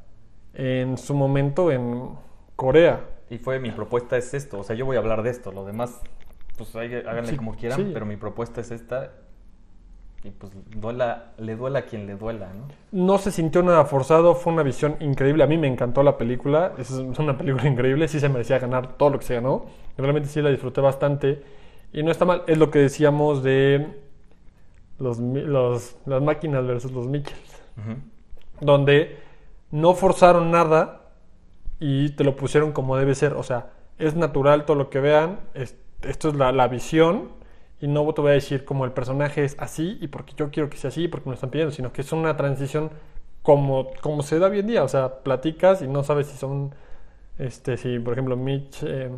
en su momento en Corea. Y fue mi propuesta es esto, o sea, yo voy a hablar de esto, lo demás, pues háganle como quieran, pero mi propuesta es esta y pues duela, le duela a quien le duela, ¿no? No se sintió nada forzado, fue una visión increíble. A mí me encantó la película, es una película increíble, sí se merecía ganar todo lo que se ganó. Realmente sí la disfruté bastante. Y no está mal, es lo que decíamos de los, los las máquinas versus los Michels. Donde no forzaron nada y te lo pusieron como debe ser. O sea, es natural todo lo que vean, esto es la, la visión y no te voy a decir como el personaje es así y porque yo quiero que sea así y porque me lo están pidiendo, sino que es una transición como, como se da hoy en día. O sea, platicas y no sabes si son, este, si por ejemplo Mitch, eh,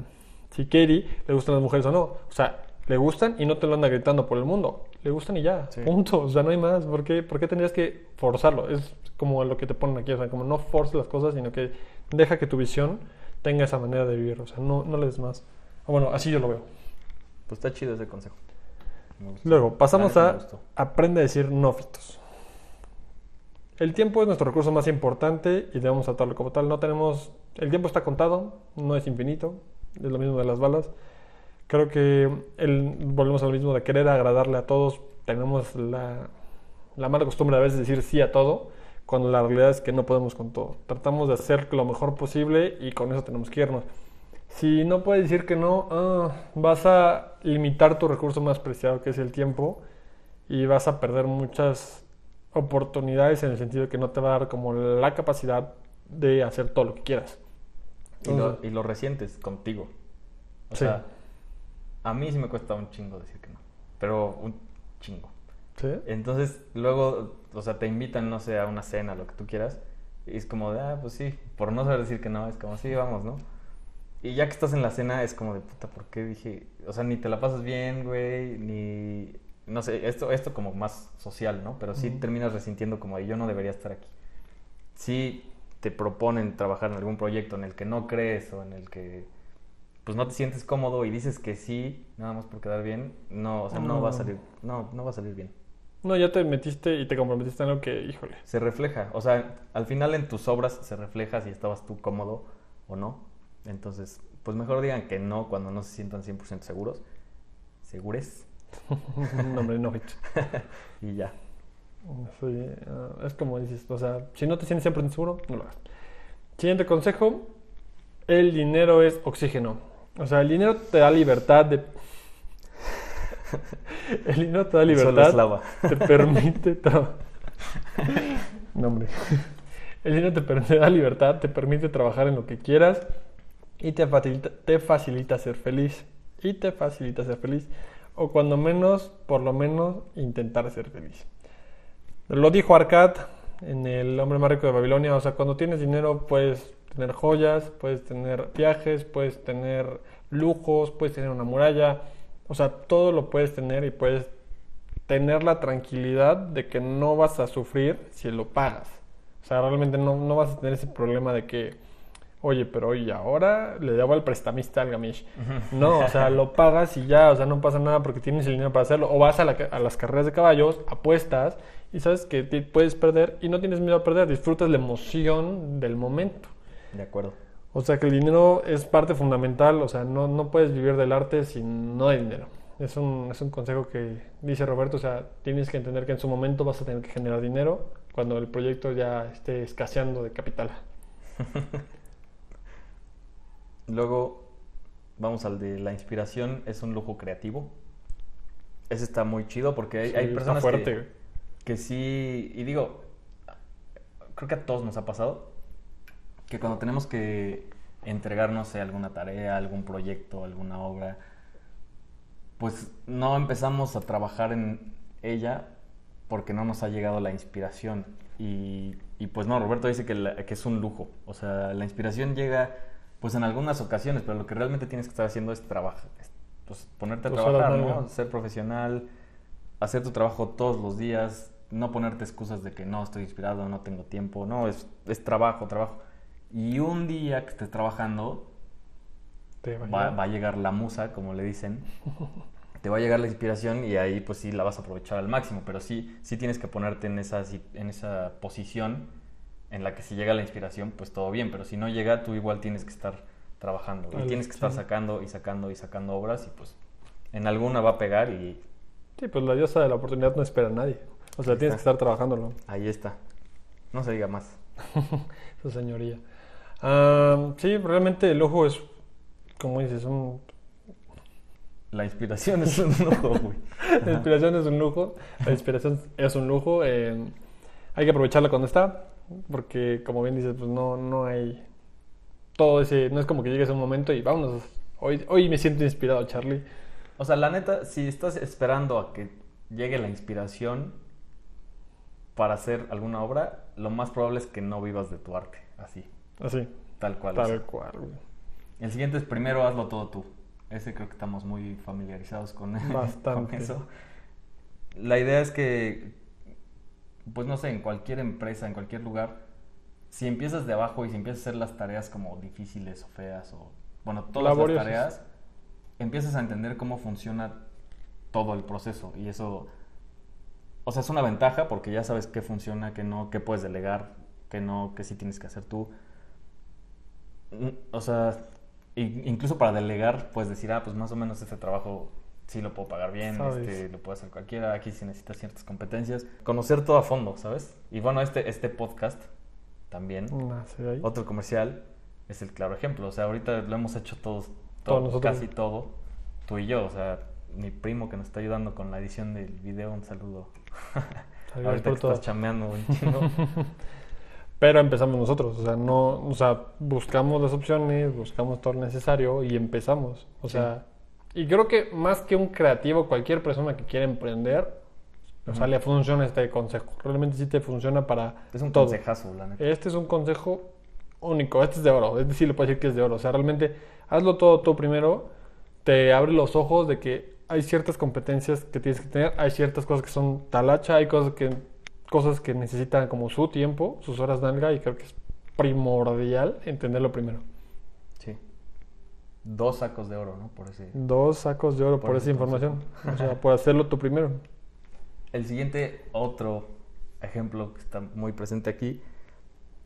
si Katie le gustan las mujeres o no. O sea, le gustan y no te lo anda gritando por el mundo. Le gustan y ya, punto. O sea, no hay más. ¿Por qué, ¿Por qué tendrías que forzarlo? Es como lo que te ponen aquí. O sea, como no forces las cosas, sino que deja que tu visión tenga esa manera de vivir. O sea, no, no le des más. Bueno, así yo lo veo. Pues está chido ese consejo. Luego, pasamos a aprende a decir no fitos. El tiempo es nuestro recurso más importante y debemos tratarlo como tal. No tenemos. El tiempo está contado, no es infinito. Es lo mismo de las balas. Creo que el, volvemos a lo mismo de querer agradarle a todos. Tenemos la, la mala costumbre a veces de decir sí a todo, cuando la realidad es que no podemos con todo. Tratamos de hacer lo mejor posible y con eso tenemos que irnos. Si no puedes decir que no, ah, vas a limitar tu recurso más preciado, que es el tiempo, y vas a perder muchas oportunidades en el sentido de que no te va a dar como la capacidad de hacer todo lo que quieras. Y, lo, y lo, resientes contigo. O sea, a mí sí me cuesta un chingo decir que no, pero un chingo. ¿Sí? Entonces, luego, o sea, te invitan, no sé, a una cena, lo que tú quieras, y es como de, ah, pues sí, por no saber decir que no, es como, sí, vamos, ¿no? Y ya que estás en la cena, es como de puta, ¿por qué dije? O sea, ni te la pasas bien, güey, ni. No sé, esto, esto como más social, ¿no? Pero sí terminas resintiendo como de yo no debería estar aquí. Sí te proponen trabajar en algún proyecto en el que no crees o en el que pues no te sientes cómodo y dices que sí, nada más por quedar bien, no, o sea, no, va a salir, no, no va a salir bien. No, ya te metiste y te comprometiste en algo que, híjole. Se refleja, o sea, al final en tus obras se refleja si estabas tú cómodo o no. Entonces, pues mejor digan que no cuando no se sientan 100% seguros. ¿Segures? Nombre no, y ya. Ah, es como dices, o sea, si no te sientes 100% seguro, no lo hagas. Siguiente consejo, el dinero es oxígeno. O sea, el dinero te da libertad de... el dinero te da libertad. Te permite... no, hombre. El dinero te da libertad, te permite trabajar en lo que quieras y te facilita, te facilita ser feliz. Y te facilita ser feliz. O cuando menos, por lo menos, intentar ser feliz. Lo dijo Arcad en El hombre más rico de Babilonia. O sea, cuando tienes dinero puedes tener joyas, puedes tener viajes, puedes tener lujos, puedes tener una muralla. O sea, todo lo puedes tener y puedes tener la tranquilidad de que no vas a sufrir si lo pagas. O sea, realmente no, no vas a tener ese problema de que oye, pero oye, ahora le debo al prestamista al gamish. No, o sea, lo pagas y ya, o sea, no pasa nada porque tienes el dinero para hacerlo. O vas a, las carreras de caballos, apuestas y sabes que te puedes perder y no tienes miedo a perder, disfrutas la emoción del momento. De acuerdo. O sea, que el dinero es parte fundamental, o sea, no, no puedes vivir del arte si no hay dinero. Es un, es un consejo que dice Roberto, o sea, tienes que entender que en su momento vas a tener que generar dinero cuando el proyecto ya esté escaseando de capital. Luego vamos al de la inspiración, es un lujo creativo. Ese está muy chido porque hay, personas que, que sí, y digo, creo que a todos nos ha pasado, que cuando tenemos que entregarnos a alguna tarea, algún proyecto, alguna obra, pues no empezamos a trabajar en ella porque no nos ha llegado la inspiración. Y, pues no, Roberto dice que, que es un lujo. O sea, la inspiración llega pues en algunas ocasiones, pero lo que realmente tienes que estar haciendo es trabajar, pues ponerte a pues trabajar, ¿no? Ser profesional, hacer tu trabajo todos los días, no ponerte excusas de que no estoy inspirado, no tengo tiempo, no, es, es trabajo, trabajo. Y un día que estés trabajando, va, va, a llegar la musa, como le dicen. te va a llegar la inspiración y ahí pues sí la vas a aprovechar al máximo, pero sí, sí tienes que ponerte en esa, en esa posición en la que si llega la inspiración, pues todo bien, pero si no llega, tú igual tienes que estar trabajando y tienes que estar sacando y sacando y sacando obras y pues en alguna va a pegar y... Sí, pues la diosa de la oportunidad no espera a nadie. O sea, tienes que estar trabajándolo. Ahí está. No se diga más. Su señoría. Sí, realmente el ojo es, como dices, un... La inspiración es un lujo, güey. la inspiración es un lujo. La inspiración es un lujo. Eh, hay que aprovecharla cuando está, porque como bien dices, pues no, no hay todo ese, no es como que llegues a un momento y vámonos, hoy, hoy me siento inspirado, Charlie. O sea, la neta, si estás esperando a que llegue la inspiración para hacer alguna obra, lo más probable es que no vivas de tu arte, así. Así. Tal cual. Tal cual. El siguiente es primero hazlo todo tú. Ese creo que estamos muy familiarizados con, con eso. La idea es que, pues no sé, en cualquier empresa, en cualquier lugar, si empiezas de abajo y si empiezas a hacer las tareas como difíciles o feas o, bueno, todas las tareas, empiezas a entender cómo funciona todo el proceso y eso, o sea, es una ventaja porque ya sabes qué funciona, qué no, qué puedes delegar, qué no, qué sí tienes que hacer tú. Mm, o sea, incluso para delegar puedes decir, ah, pues más o menos este trabajo sí lo puedo pagar bien, este, lo puede hacer cualquiera, aquí sí necesitas ciertas competencias. Conocer todo a fondo, ¿sabes? Y bueno, este, este podcast también. Otro comercial es el claro ejemplo. O sea, ahorita lo hemos hecho todos, todos casi todo, tú y yo. O sea, mi primo que nos está ayudando con la edición del video, un saludo. ahorita que estás chameando un Pero empezamos nosotros, o sea, no, o sea, buscamos las opciones, buscamos todo lo necesario y empezamos. O sea, y creo que más que un creativo, cualquier persona que quiera emprender, o sea, le funciona este consejo. Realmente sí te funciona para. Es un consejazo, la neta. Este es un consejo único. Este es de oro. Este sí le puedo decir que es de oro. O sea, realmente hazlo todo tú primero. Te abre los ojos de que hay ciertas competencias que tienes que tener. Hay ciertas cosas que son talacha. Hay cosas que, cosas que necesitan como su tiempo, sus horas nalga. Y creo que es primordial entenderlo primero. Dos sacos de oro, ¿no? Por ese... Dos sacos de oro por, por esa información. o sea, por hacerlo tú primero. El siguiente, otro ejemplo que está muy presente aquí,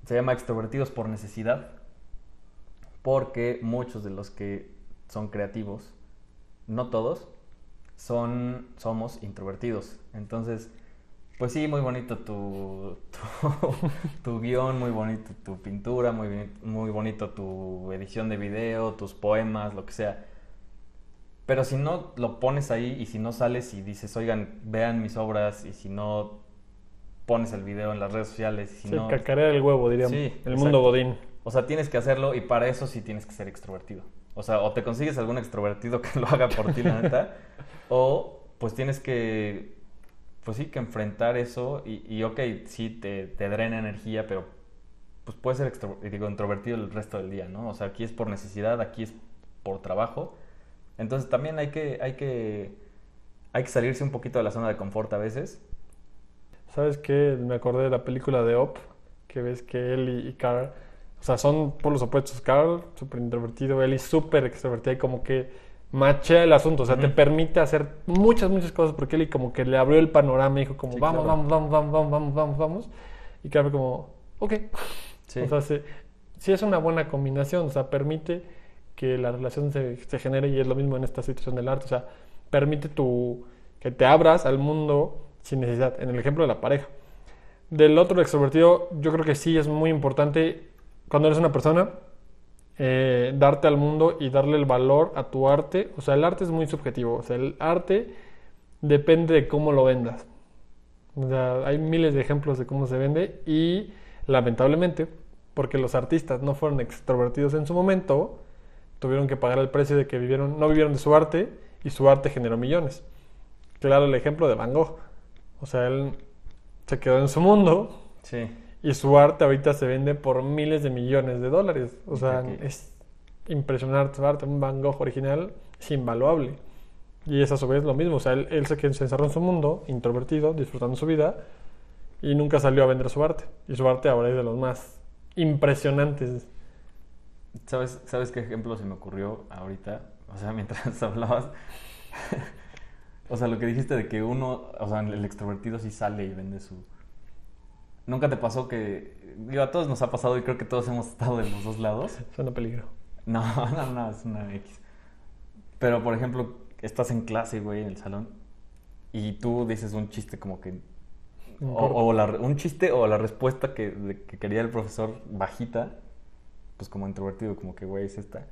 se llama extrovertidos por necesidad, porque muchos de los que son creativos, no todos, son, somos introvertidos. Entonces, pues sí, muy bonito tu, tu, guion, muy bonito tu pintura, muy, muy bonito tu edición de video, tus poemas, lo que sea. Pero si no lo pones ahí y si no sales y dices, oigan, vean mis obras y si no pones el video en las redes sociales. Si sí, no... cacarea el huevo, diríamos. Sí, el mundo godín. O sea, tienes que hacerlo y para eso sí tienes que ser extrovertido. O sea, o te consigues algún extrovertido que lo haga por ti, la neta, o pues tienes que, pues sí, que enfrentar eso y, y ok, sí, te, te drena energía, pero pues puedes ser digo, introvertido el resto del día, ¿no? O sea, aquí es por necesidad, aquí es por trabajo entonces también hay que, hay que, hay que salirse un poquito de la zona de confort a veces. ¿Sabes qué? Me acordé de la película de Op, que ves que él y, Carl, o sea, son por los opuestos. Carl, súper introvertido, Ellie súper extrovertida y como que machea el asunto, o sea, uh -huh. te permite hacer muchas, muchas cosas, porque él como que le abrió el panorama y dijo como, sí, vamos, claro. vamos, vamos, vamos, vamos, vamos, vamos, y Cabe como, ok. Sí. O sea, sí, sí, es una buena combinación, o sea, permite que la relación se, se, genere y es lo mismo en esta situación del arte, o sea, permite tu, que te abras al mundo sin necesidad, en el ejemplo de la pareja. Del otro extrovertido, yo creo que sí es muy importante cuando eres una persona eh, darte al mundo y darle el valor a tu arte. O sea, el arte es muy subjetivo. O sea, el arte depende de cómo lo vendas. O sea, hay miles de ejemplos de cómo se vende y lamentablemente, porque los artistas no fueron extrovertidos en su momento, tuvieron que pagar el precio de que vivieron, no vivieron de su arte y su arte generó millones. Claro, el ejemplo de Van Gogh. O sea, él se quedó en su mundo. Y su arte ahorita se vende por miles de millones de dólares. O sea, es impresionante su arte. Un Van Gogh original es invaluable. Y es a su vez lo mismo. O sea, él, él se, se encerró en su mundo, introvertido, disfrutando su vida y nunca salió a vender su arte. Y su arte ahora es de los más impresionantes. ¿Sabes, ¿Sabes qué ejemplo se me ocurrió ahorita? O sea, mientras hablabas. o sea, lo que dijiste de que uno, o sea, el extrovertido sí sale y vende su... ¿Nunca te pasó que, digo, a todos nos ha pasado y creo que todos hemos estado en los dos lados? Suena peligro. No, no, no, es una X. Pero, por ejemplo, estás en clase, güey, en el salón, y tú dices un chiste como que... O, un chiste o la respuesta que, que quería el profesor bajita, pues como introvertido, como que, güey, es esta.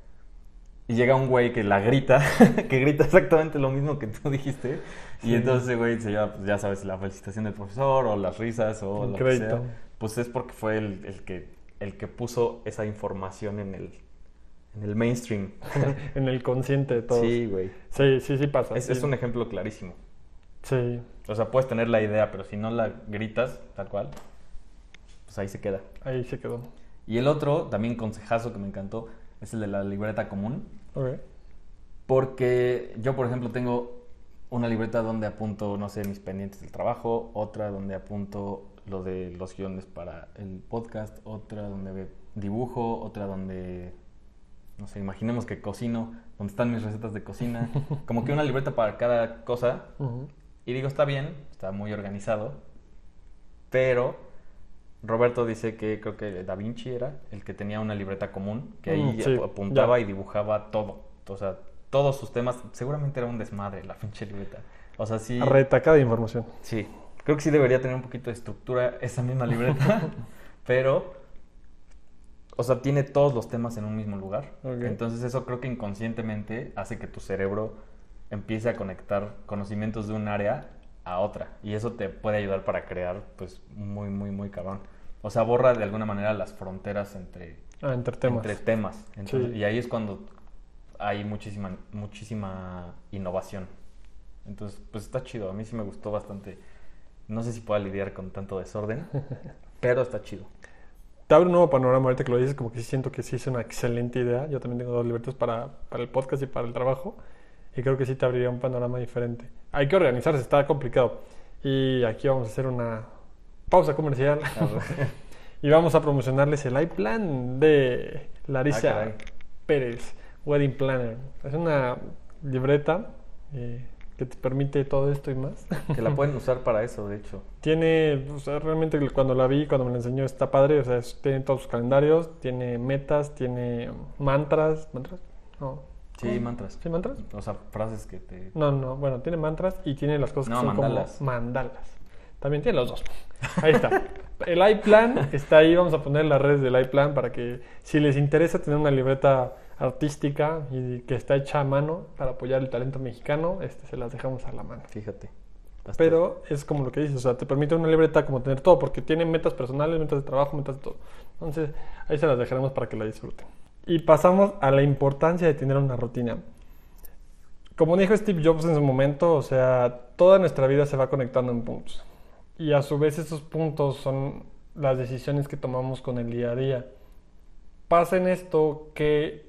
Y llega un güey que la grita, que grita exactamente lo mismo que tú dijiste. Y entonces, güey, se lleva, pues ya sabes, la felicitación del profesor o las risas o lo que sea. Pues es porque fue el, el, que, el que puso esa información en el, en el mainstream. en el consciente de todos. Sí, güey. Sí, sí, sí pasa. Es, es un ejemplo clarísimo. Sí. O sea, puedes tener la idea, pero si no la gritas tal cual, pues ahí se queda. Ahí se quedó. Y el otro, también consejazo que me encantó, es el de la libreta común. Okay. Porque yo, por ejemplo, tengo una libreta donde apunto, no sé, mis pendientes del trabajo, otra donde apunto lo de los guiones para el podcast, otra donde dibujo, otra donde, no sé, imaginemos que cocino, donde están mis recetas de cocina, como que una libreta para cada cosa. Y digo, está bien, está muy organizado, pero Roberto dice que creo que Da Vinci era el que tenía una libreta común, que ahí mm, apuntaba y dibujaba todo. O sea, todos sus temas, seguramente era un desmadre la pinche libreta. O sea, sí. Retacada de información. Sí. Creo que sí debería tener un poquito de estructura esa misma libreta, pero. O sea, tiene todos los temas en un mismo lugar. Entonces, eso creo que inconscientemente hace que tu cerebro empiece a conectar conocimientos de un área a otra. Y eso te puede ayudar para crear, pues, muy, muy, muy cabrón. O sea, borra de alguna manera las fronteras entre, ah, entre temas. Entre temas. Y ahí es cuando hay muchísima, muchísima innovación. Entonces, pues está chido. A mí sí me gustó bastante. No sé si pueda lidiar con tanto desorden, pero está chido. Te abre un nuevo panorama ahorita que lo dices, como que sí siento que sí es una excelente idea. Yo también tengo dos libertades para, para el podcast y para el trabajo y creo que sí te abriría un panorama diferente. Hay que organizarse, está complicado. Y aquí vamos a hacer una pausa comercial y vamos a promocionarles el iPlan de Larissa ah, Pérez, Wedding Planner. Es una libreta eh, que te permite todo esto y más. Que la pueden usar para eso, de hecho. Tiene, o sea, realmente cuando la vi, cuando me la enseñó, está padre. O sea, tiene todos sus calendarios, tiene metas, tiene mantras. ¿Mantras? No, Sí, mantras. ¿Sí, mantras? O sea, frases que te... No, no, bueno, tiene mantras y tiene las cosas que son mandalas. como mandalas. También tiene los dos. Ahí está. El iPlan está ahí, vamos a poner las redes del iPlan para que si les interesa tener una libreta artística y que está hecha a mano para apoyar el talento mexicano, este se las dejamos a la mano. Fíjate. Pero es como lo que dices, o sea, te permite una libreta como tener todo, porque tiene metas personales, metas de trabajo, metas de todo. Entonces, ahí se las dejaremos para que la disfruten. Y pasamos a la importancia de tener una rutina. Como dijo Steve Jobs en su momento, o sea, toda nuestra vida se va conectando en puntos. Y a su vez esos puntos son las decisiones que tomamos con el día a día. Pasa en esto que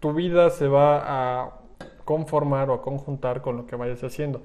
tu vida se va a conformar o a conjuntar con lo que vayas haciendo.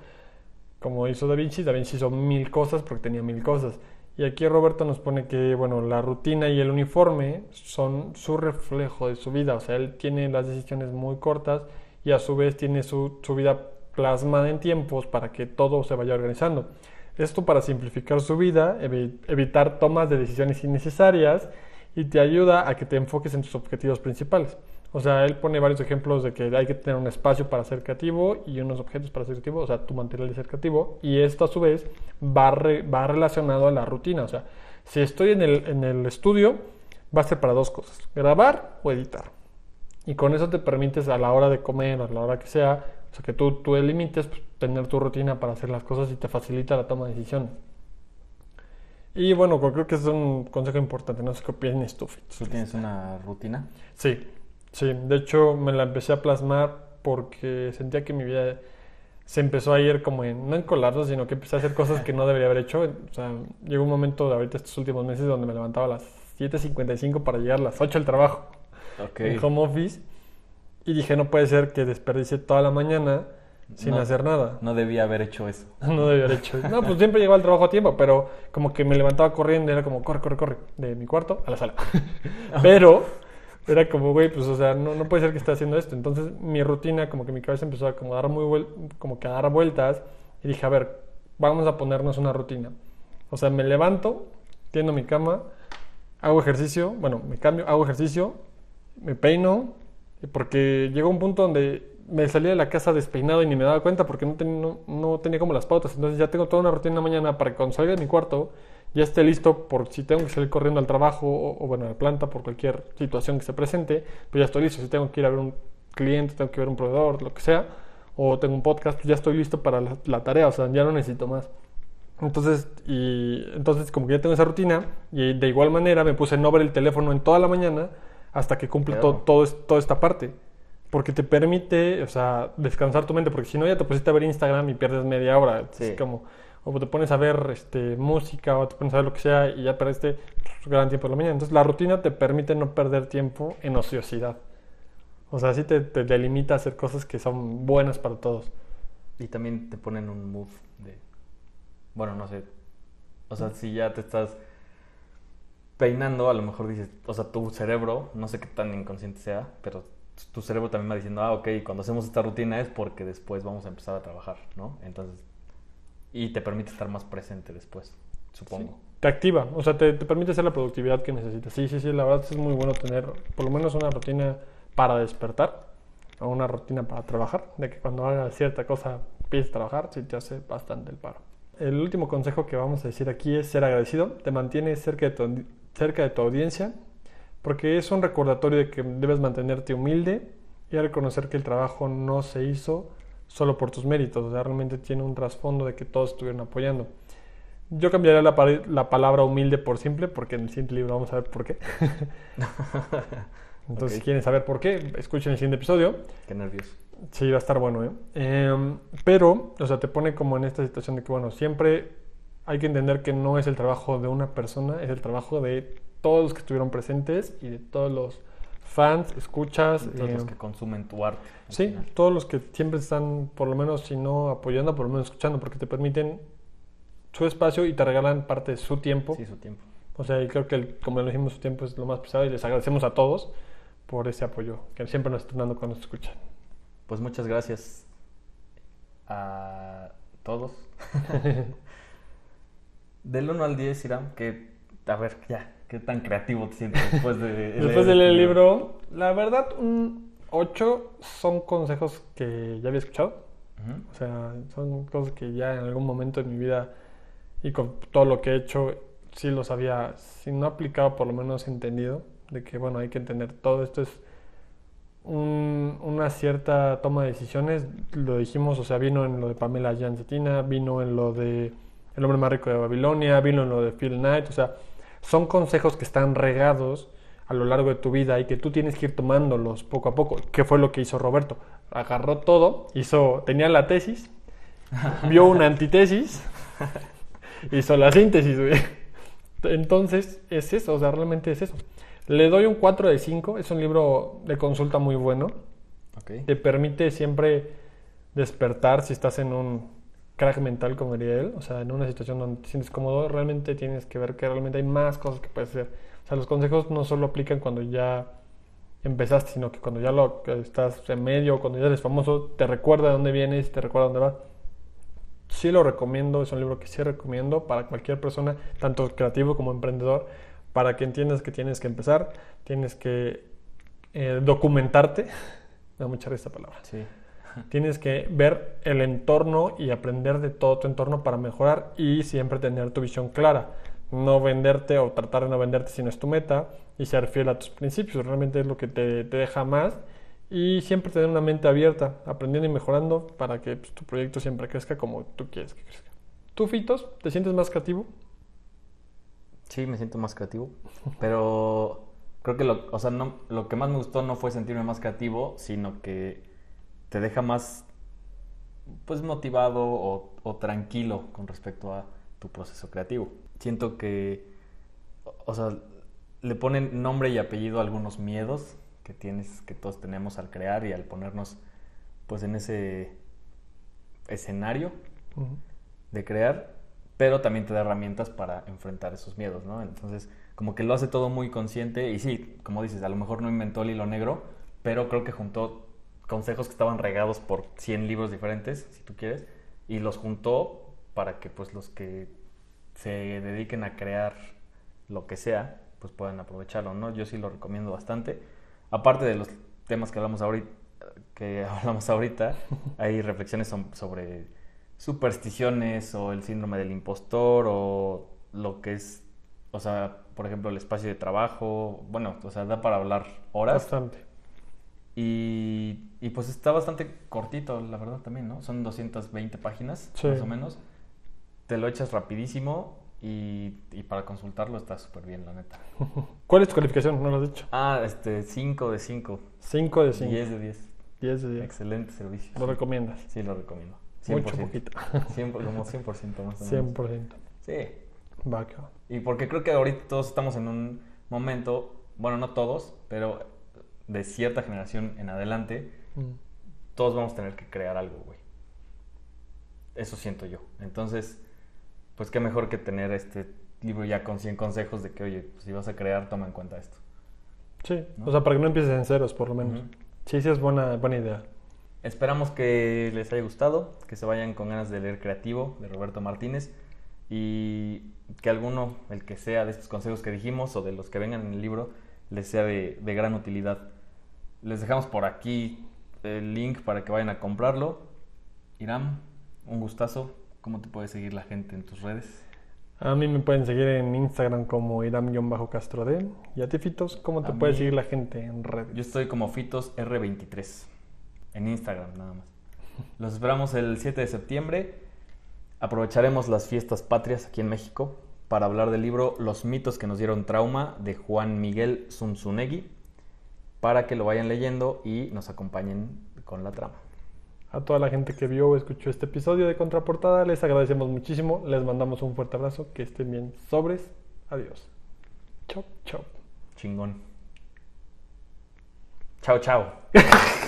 Como hizo Da Vinci, Da Vinci hizo mil cosas porque tenía mil cosas. Y aquí Roberto nos pone que, bueno, la rutina y el uniforme son su reflejo de su vida. O sea, él tiene las decisiones muy cortas y a su vez tiene su, vida plasmada en tiempos para que todo se vaya organizando. Esto para simplificar su vida, evitar tomas de decisiones innecesarias y te ayuda a que te enfoques en tus objetivos principales. O sea, él pone varios ejemplos de que hay que tener un espacio para ser creativo y unos objetos para ser creativo, o sea, tu material de ser creativo. Y esto a su vez va, va relacionado a la rutina. O sea, si estoy en el, en el estudio, va a ser para dos cosas, grabar o editar. Y con eso te permites a la hora de comer, a la hora que sea, o sea, que tú, tú limites pues, tener tu rutina para hacer las cosas y te facilita la toma de decisiones. Y bueno, creo que es un consejo importante, no sé qué opinas tú, ¿Tú tienes una rutina? Sí, Sí, de hecho me la empecé a plasmar porque sentía que mi vida se empezó a ir como en, no en colapso, sino que empecé a hacer cosas que no debería haber hecho. O sea, llegó un momento de ahorita estos últimos meses donde me levantaba a las 7.55 para llegar a las 8 al trabajo en home office y dije, no puede ser que desperdicie toda la mañana sin hacer nada. No debía haber hecho eso. no debía haber hecho eso. No, pues siempre llegaba al trabajo a tiempo, pero como que me levantaba corriendo era como, corre, corre, corre, de mi cuarto a la sala. pero era como, güey, pues, o sea, no, no puede ser que esté haciendo esto. Entonces, mi rutina, como que mi cabeza empezó a dar muy como que a dar vueltas y dije, a ver, vamos a ponernos una rutina. O sea, me levanto, tiendo mi cama, hago ejercicio, bueno, me cambio, hago ejercicio, me peino, porque llegó un punto donde me salía de la casa despeinado y ni me daba cuenta porque no, no, tenía como las pautas. Entonces ya tengo toda una rutina mañana para que cuando salga de mi cuarto ya esté listo por si tengo que salir corriendo al trabajo o, bueno, a la planta por cualquier situación que se presente, pues ya estoy listo. Si tengo que ir a ver un cliente, tengo que ver un proveedor, lo que sea, o tengo un podcast, pues ya estoy listo para la, tarea, o sea, ya no necesito más. Entonces, y, entonces, como que ya tengo esa rutina, y de igual manera me puse no ver el teléfono en toda la mañana hasta que cumple todo, toda esta parte porque te permite, o sea, descansar tu mente, porque si no ya te pusiste a ver Instagram y pierdes media hora, es como, o te pones a ver este, música o te pones a ver lo que sea y ya perdiste gran tiempo de la mañana. Entonces la rutina te permite no perder tiempo en ociosidad. O sea, así te, te delimita a hacer cosas que son buenas para todos. Y también te ponen un mood de, bueno, no sé, o sea, si ya te estás peinando, a lo mejor dices, o sea, tu cerebro, no sé qué tan inconsciente sea, pero tu cerebro también va diciendo, ah, ok, cuando hacemos esta rutina es porque después vamos a empezar a trabajar, ¿no? Entonces, y te permite estar más presente después, supongo. te activa, o sea, te, permite hacer la productividad que necesitas. Sí, sí, sí, la verdad es muy bueno tener por lo menos una rutina para despertar o una rutina para trabajar, de que cuando hagas cierta cosa empieces a trabajar, sí te hace bastante el paro. El último consejo que vamos a decir aquí es ser agradecido, te mantiene cerca de tu, cerca de tu audiencia porque es un recordatorio de que debes mantenerte humilde y reconocer que el trabajo no se hizo solo por tus méritos, o sea, realmente tiene un trasfondo de que todos estuvieron apoyando. Yo cambiaría la, la, palabra humilde por simple, porque en el siguiente libro vamos a ver por qué. Entonces, si quieren saber por qué, escuchen el siguiente episodio. Qué nervios. Sí, va a estar bueno, ¿eh? Em, pero, o sea, te pone como en esta situación de que, bueno, siempre hay que entender que no es el trabajo de una persona, es el trabajo de todos los que estuvieron presentes y de todos los fans, escuchas. todos los eh, que consumen tu arte. Sí, todos los que siempre están, por lo menos, si no apoyando, por lo menos escuchando, porque te permiten su espacio y te regalan parte de su tiempo. Sí, su tiempo. O sea, y creo que, como lo dijimos, su tiempo es lo más pesado y les agradecemos a todos por ese apoyo que siempre nos están dando cuando nos escuchan. Pues muchas gracias a todos. Del 1 al 10, Irán, que, a ver, ya, ¿Qué tan creativo te sientes después de, después de leer el libro? La verdad, un 8 son consejos que ya había escuchado. O sea, son cosas que ya en algún momento de mi vida y con todo lo que he hecho, sí los había, si no aplicado, por lo menos entendido. De que, bueno, hay que entender todo esto es una cierta toma de decisiones. Lo dijimos, o sea, vino en lo de Pamela Jansetina, vino en lo de El hombre más rico de Babilonia, vino en lo de Phil Knight, o sea son consejos que están regados a lo largo de tu vida y que tú tienes que ir tomándolos poco a poco. ¿Qué fue lo que hizo Roberto? Agarró todo, hizo, tenía la tesis, vio una antitesis, hizo la síntesis. Entonces, es eso, o sea, realmente es eso. Le doy un 4 de 5, es un libro de consulta muy bueno. Te permite siempre despertar si estás en un crack mental, como diría él, o sea, en una situación donde te sientes cómodo, realmente tienes que ver que realmente hay más cosas que puedes hacer. O sea, los consejos no solo aplican cuando ya empezaste, sino que cuando ya lo estás en medio, cuando ya eres famoso, te recuerda de dónde vienes, te recuerda dónde vas. Sí lo recomiendo, es un libro que sí recomiendo para cualquier persona, tanto creativo como emprendedor, para que entiendas que tienes que empezar, tienes que eh, documentarte. Me da mucha risa esta palabra. Sí Tienes que ver el entorno y aprender de todo tu entorno para mejorar y siempre tener tu visión clara. No venderte o tratar de no venderte si no es tu meta y ser fiel a tus principios. Realmente es lo que te, deja más y siempre tener una mente abierta, aprendiendo y mejorando para que pues, tu proyecto siempre crezca como tú quieres que crezca. ¿Tú, Fitos, te sientes más creativo? Sí, me siento más creativo, pero creo que lo, o sea, no, lo que más me gustó no fue sentirme más creativo, sino que te deja más pues motivado o, tranquilo con respecto a tu proceso creativo. Siento que, o sea, le ponen nombre y apellido a algunos miedos que tienes, que todos tenemos al crear y al ponernos pues en ese escenario de crear, pero también te da herramientas para enfrentar esos miedos, ¿no? Entonces, como que lo hace todo muy consciente y sí, como dices, a lo mejor no inventó el hilo negro, pero creo que juntó consejos que estaban regados por 100 libros diferentes, si tú quieres, y los juntó para que pues los que se dediquen a crear lo que sea, pues puedan aprovecharlo, ¿no? Yo sí lo recomiendo bastante. Aparte de los temas que hablamos ahorita, que hablamos ahorita hay reflexiones sobre supersticiones o el síndrome del impostor o lo que es, o sea, por ejemplo, el espacio de trabajo. Bueno, o sea, da para hablar horas. Bastante. Y, y pues está bastante cortito, la verdad también, ¿no? Son 220 páginas, más o menos. Te lo echas rapidísimo y, y para consultarlo está súper bien, la neta. ¿Cuál es tu calificación? No lo has dicho. Ah, este, 5 de 5. 5 de 5. 10 de 10. 10 de 10. Excelente servicio. ¿Lo recomiendas? Sí, lo recomiendo. 100%. Mucho poquito. 100, como 100% más o menos. 100%. Sí. Va, Y porque creo que ahorita todos estamos en un momento, bueno, no todos, pero de cierta generación en adelante, mm. todos vamos a tener que crear algo, güey. Eso siento yo. Entonces, pues qué mejor que tener este libro ya con 100 consejos de que, oye, si vas a crear, toma en cuenta esto. Sí, o sea, para que no empieces en ceros, por lo menos. Sí, sí es buena, buena idea. Esperamos que les haya gustado, que se vayan con ganas de leer Creativo de Roberto Martínez y que alguno, el que sea de estos consejos que dijimos o de los que vengan en el libro, les sea de, de gran utilidad. Les dejamos por aquí el link para que vayan a comprarlo. Iram, un gustazo. ¿Cómo te puede seguir la gente en tus redes? A mí me pueden seguir en Instagram como Iram-Castro Y a ti, Fitos, ¿cómo te puede seguir la gente en redes? Yo estoy como Fitos R23. En Instagram, nada más. Los esperamos el 7 de septiembre. Aprovecharemos las fiestas patrias aquí en México para hablar del libro Los mitos que nos dieron trauma de Juan Miguel Zunzunegui para que lo vayan leyendo y nos acompañen con la trama. A toda la gente que vio o escuchó este episodio de Contraportada, les agradecemos muchísimo, les mandamos un fuerte abrazo, que estén bien sobres, adiós. Chau, chau. Chingón. Chao, chao.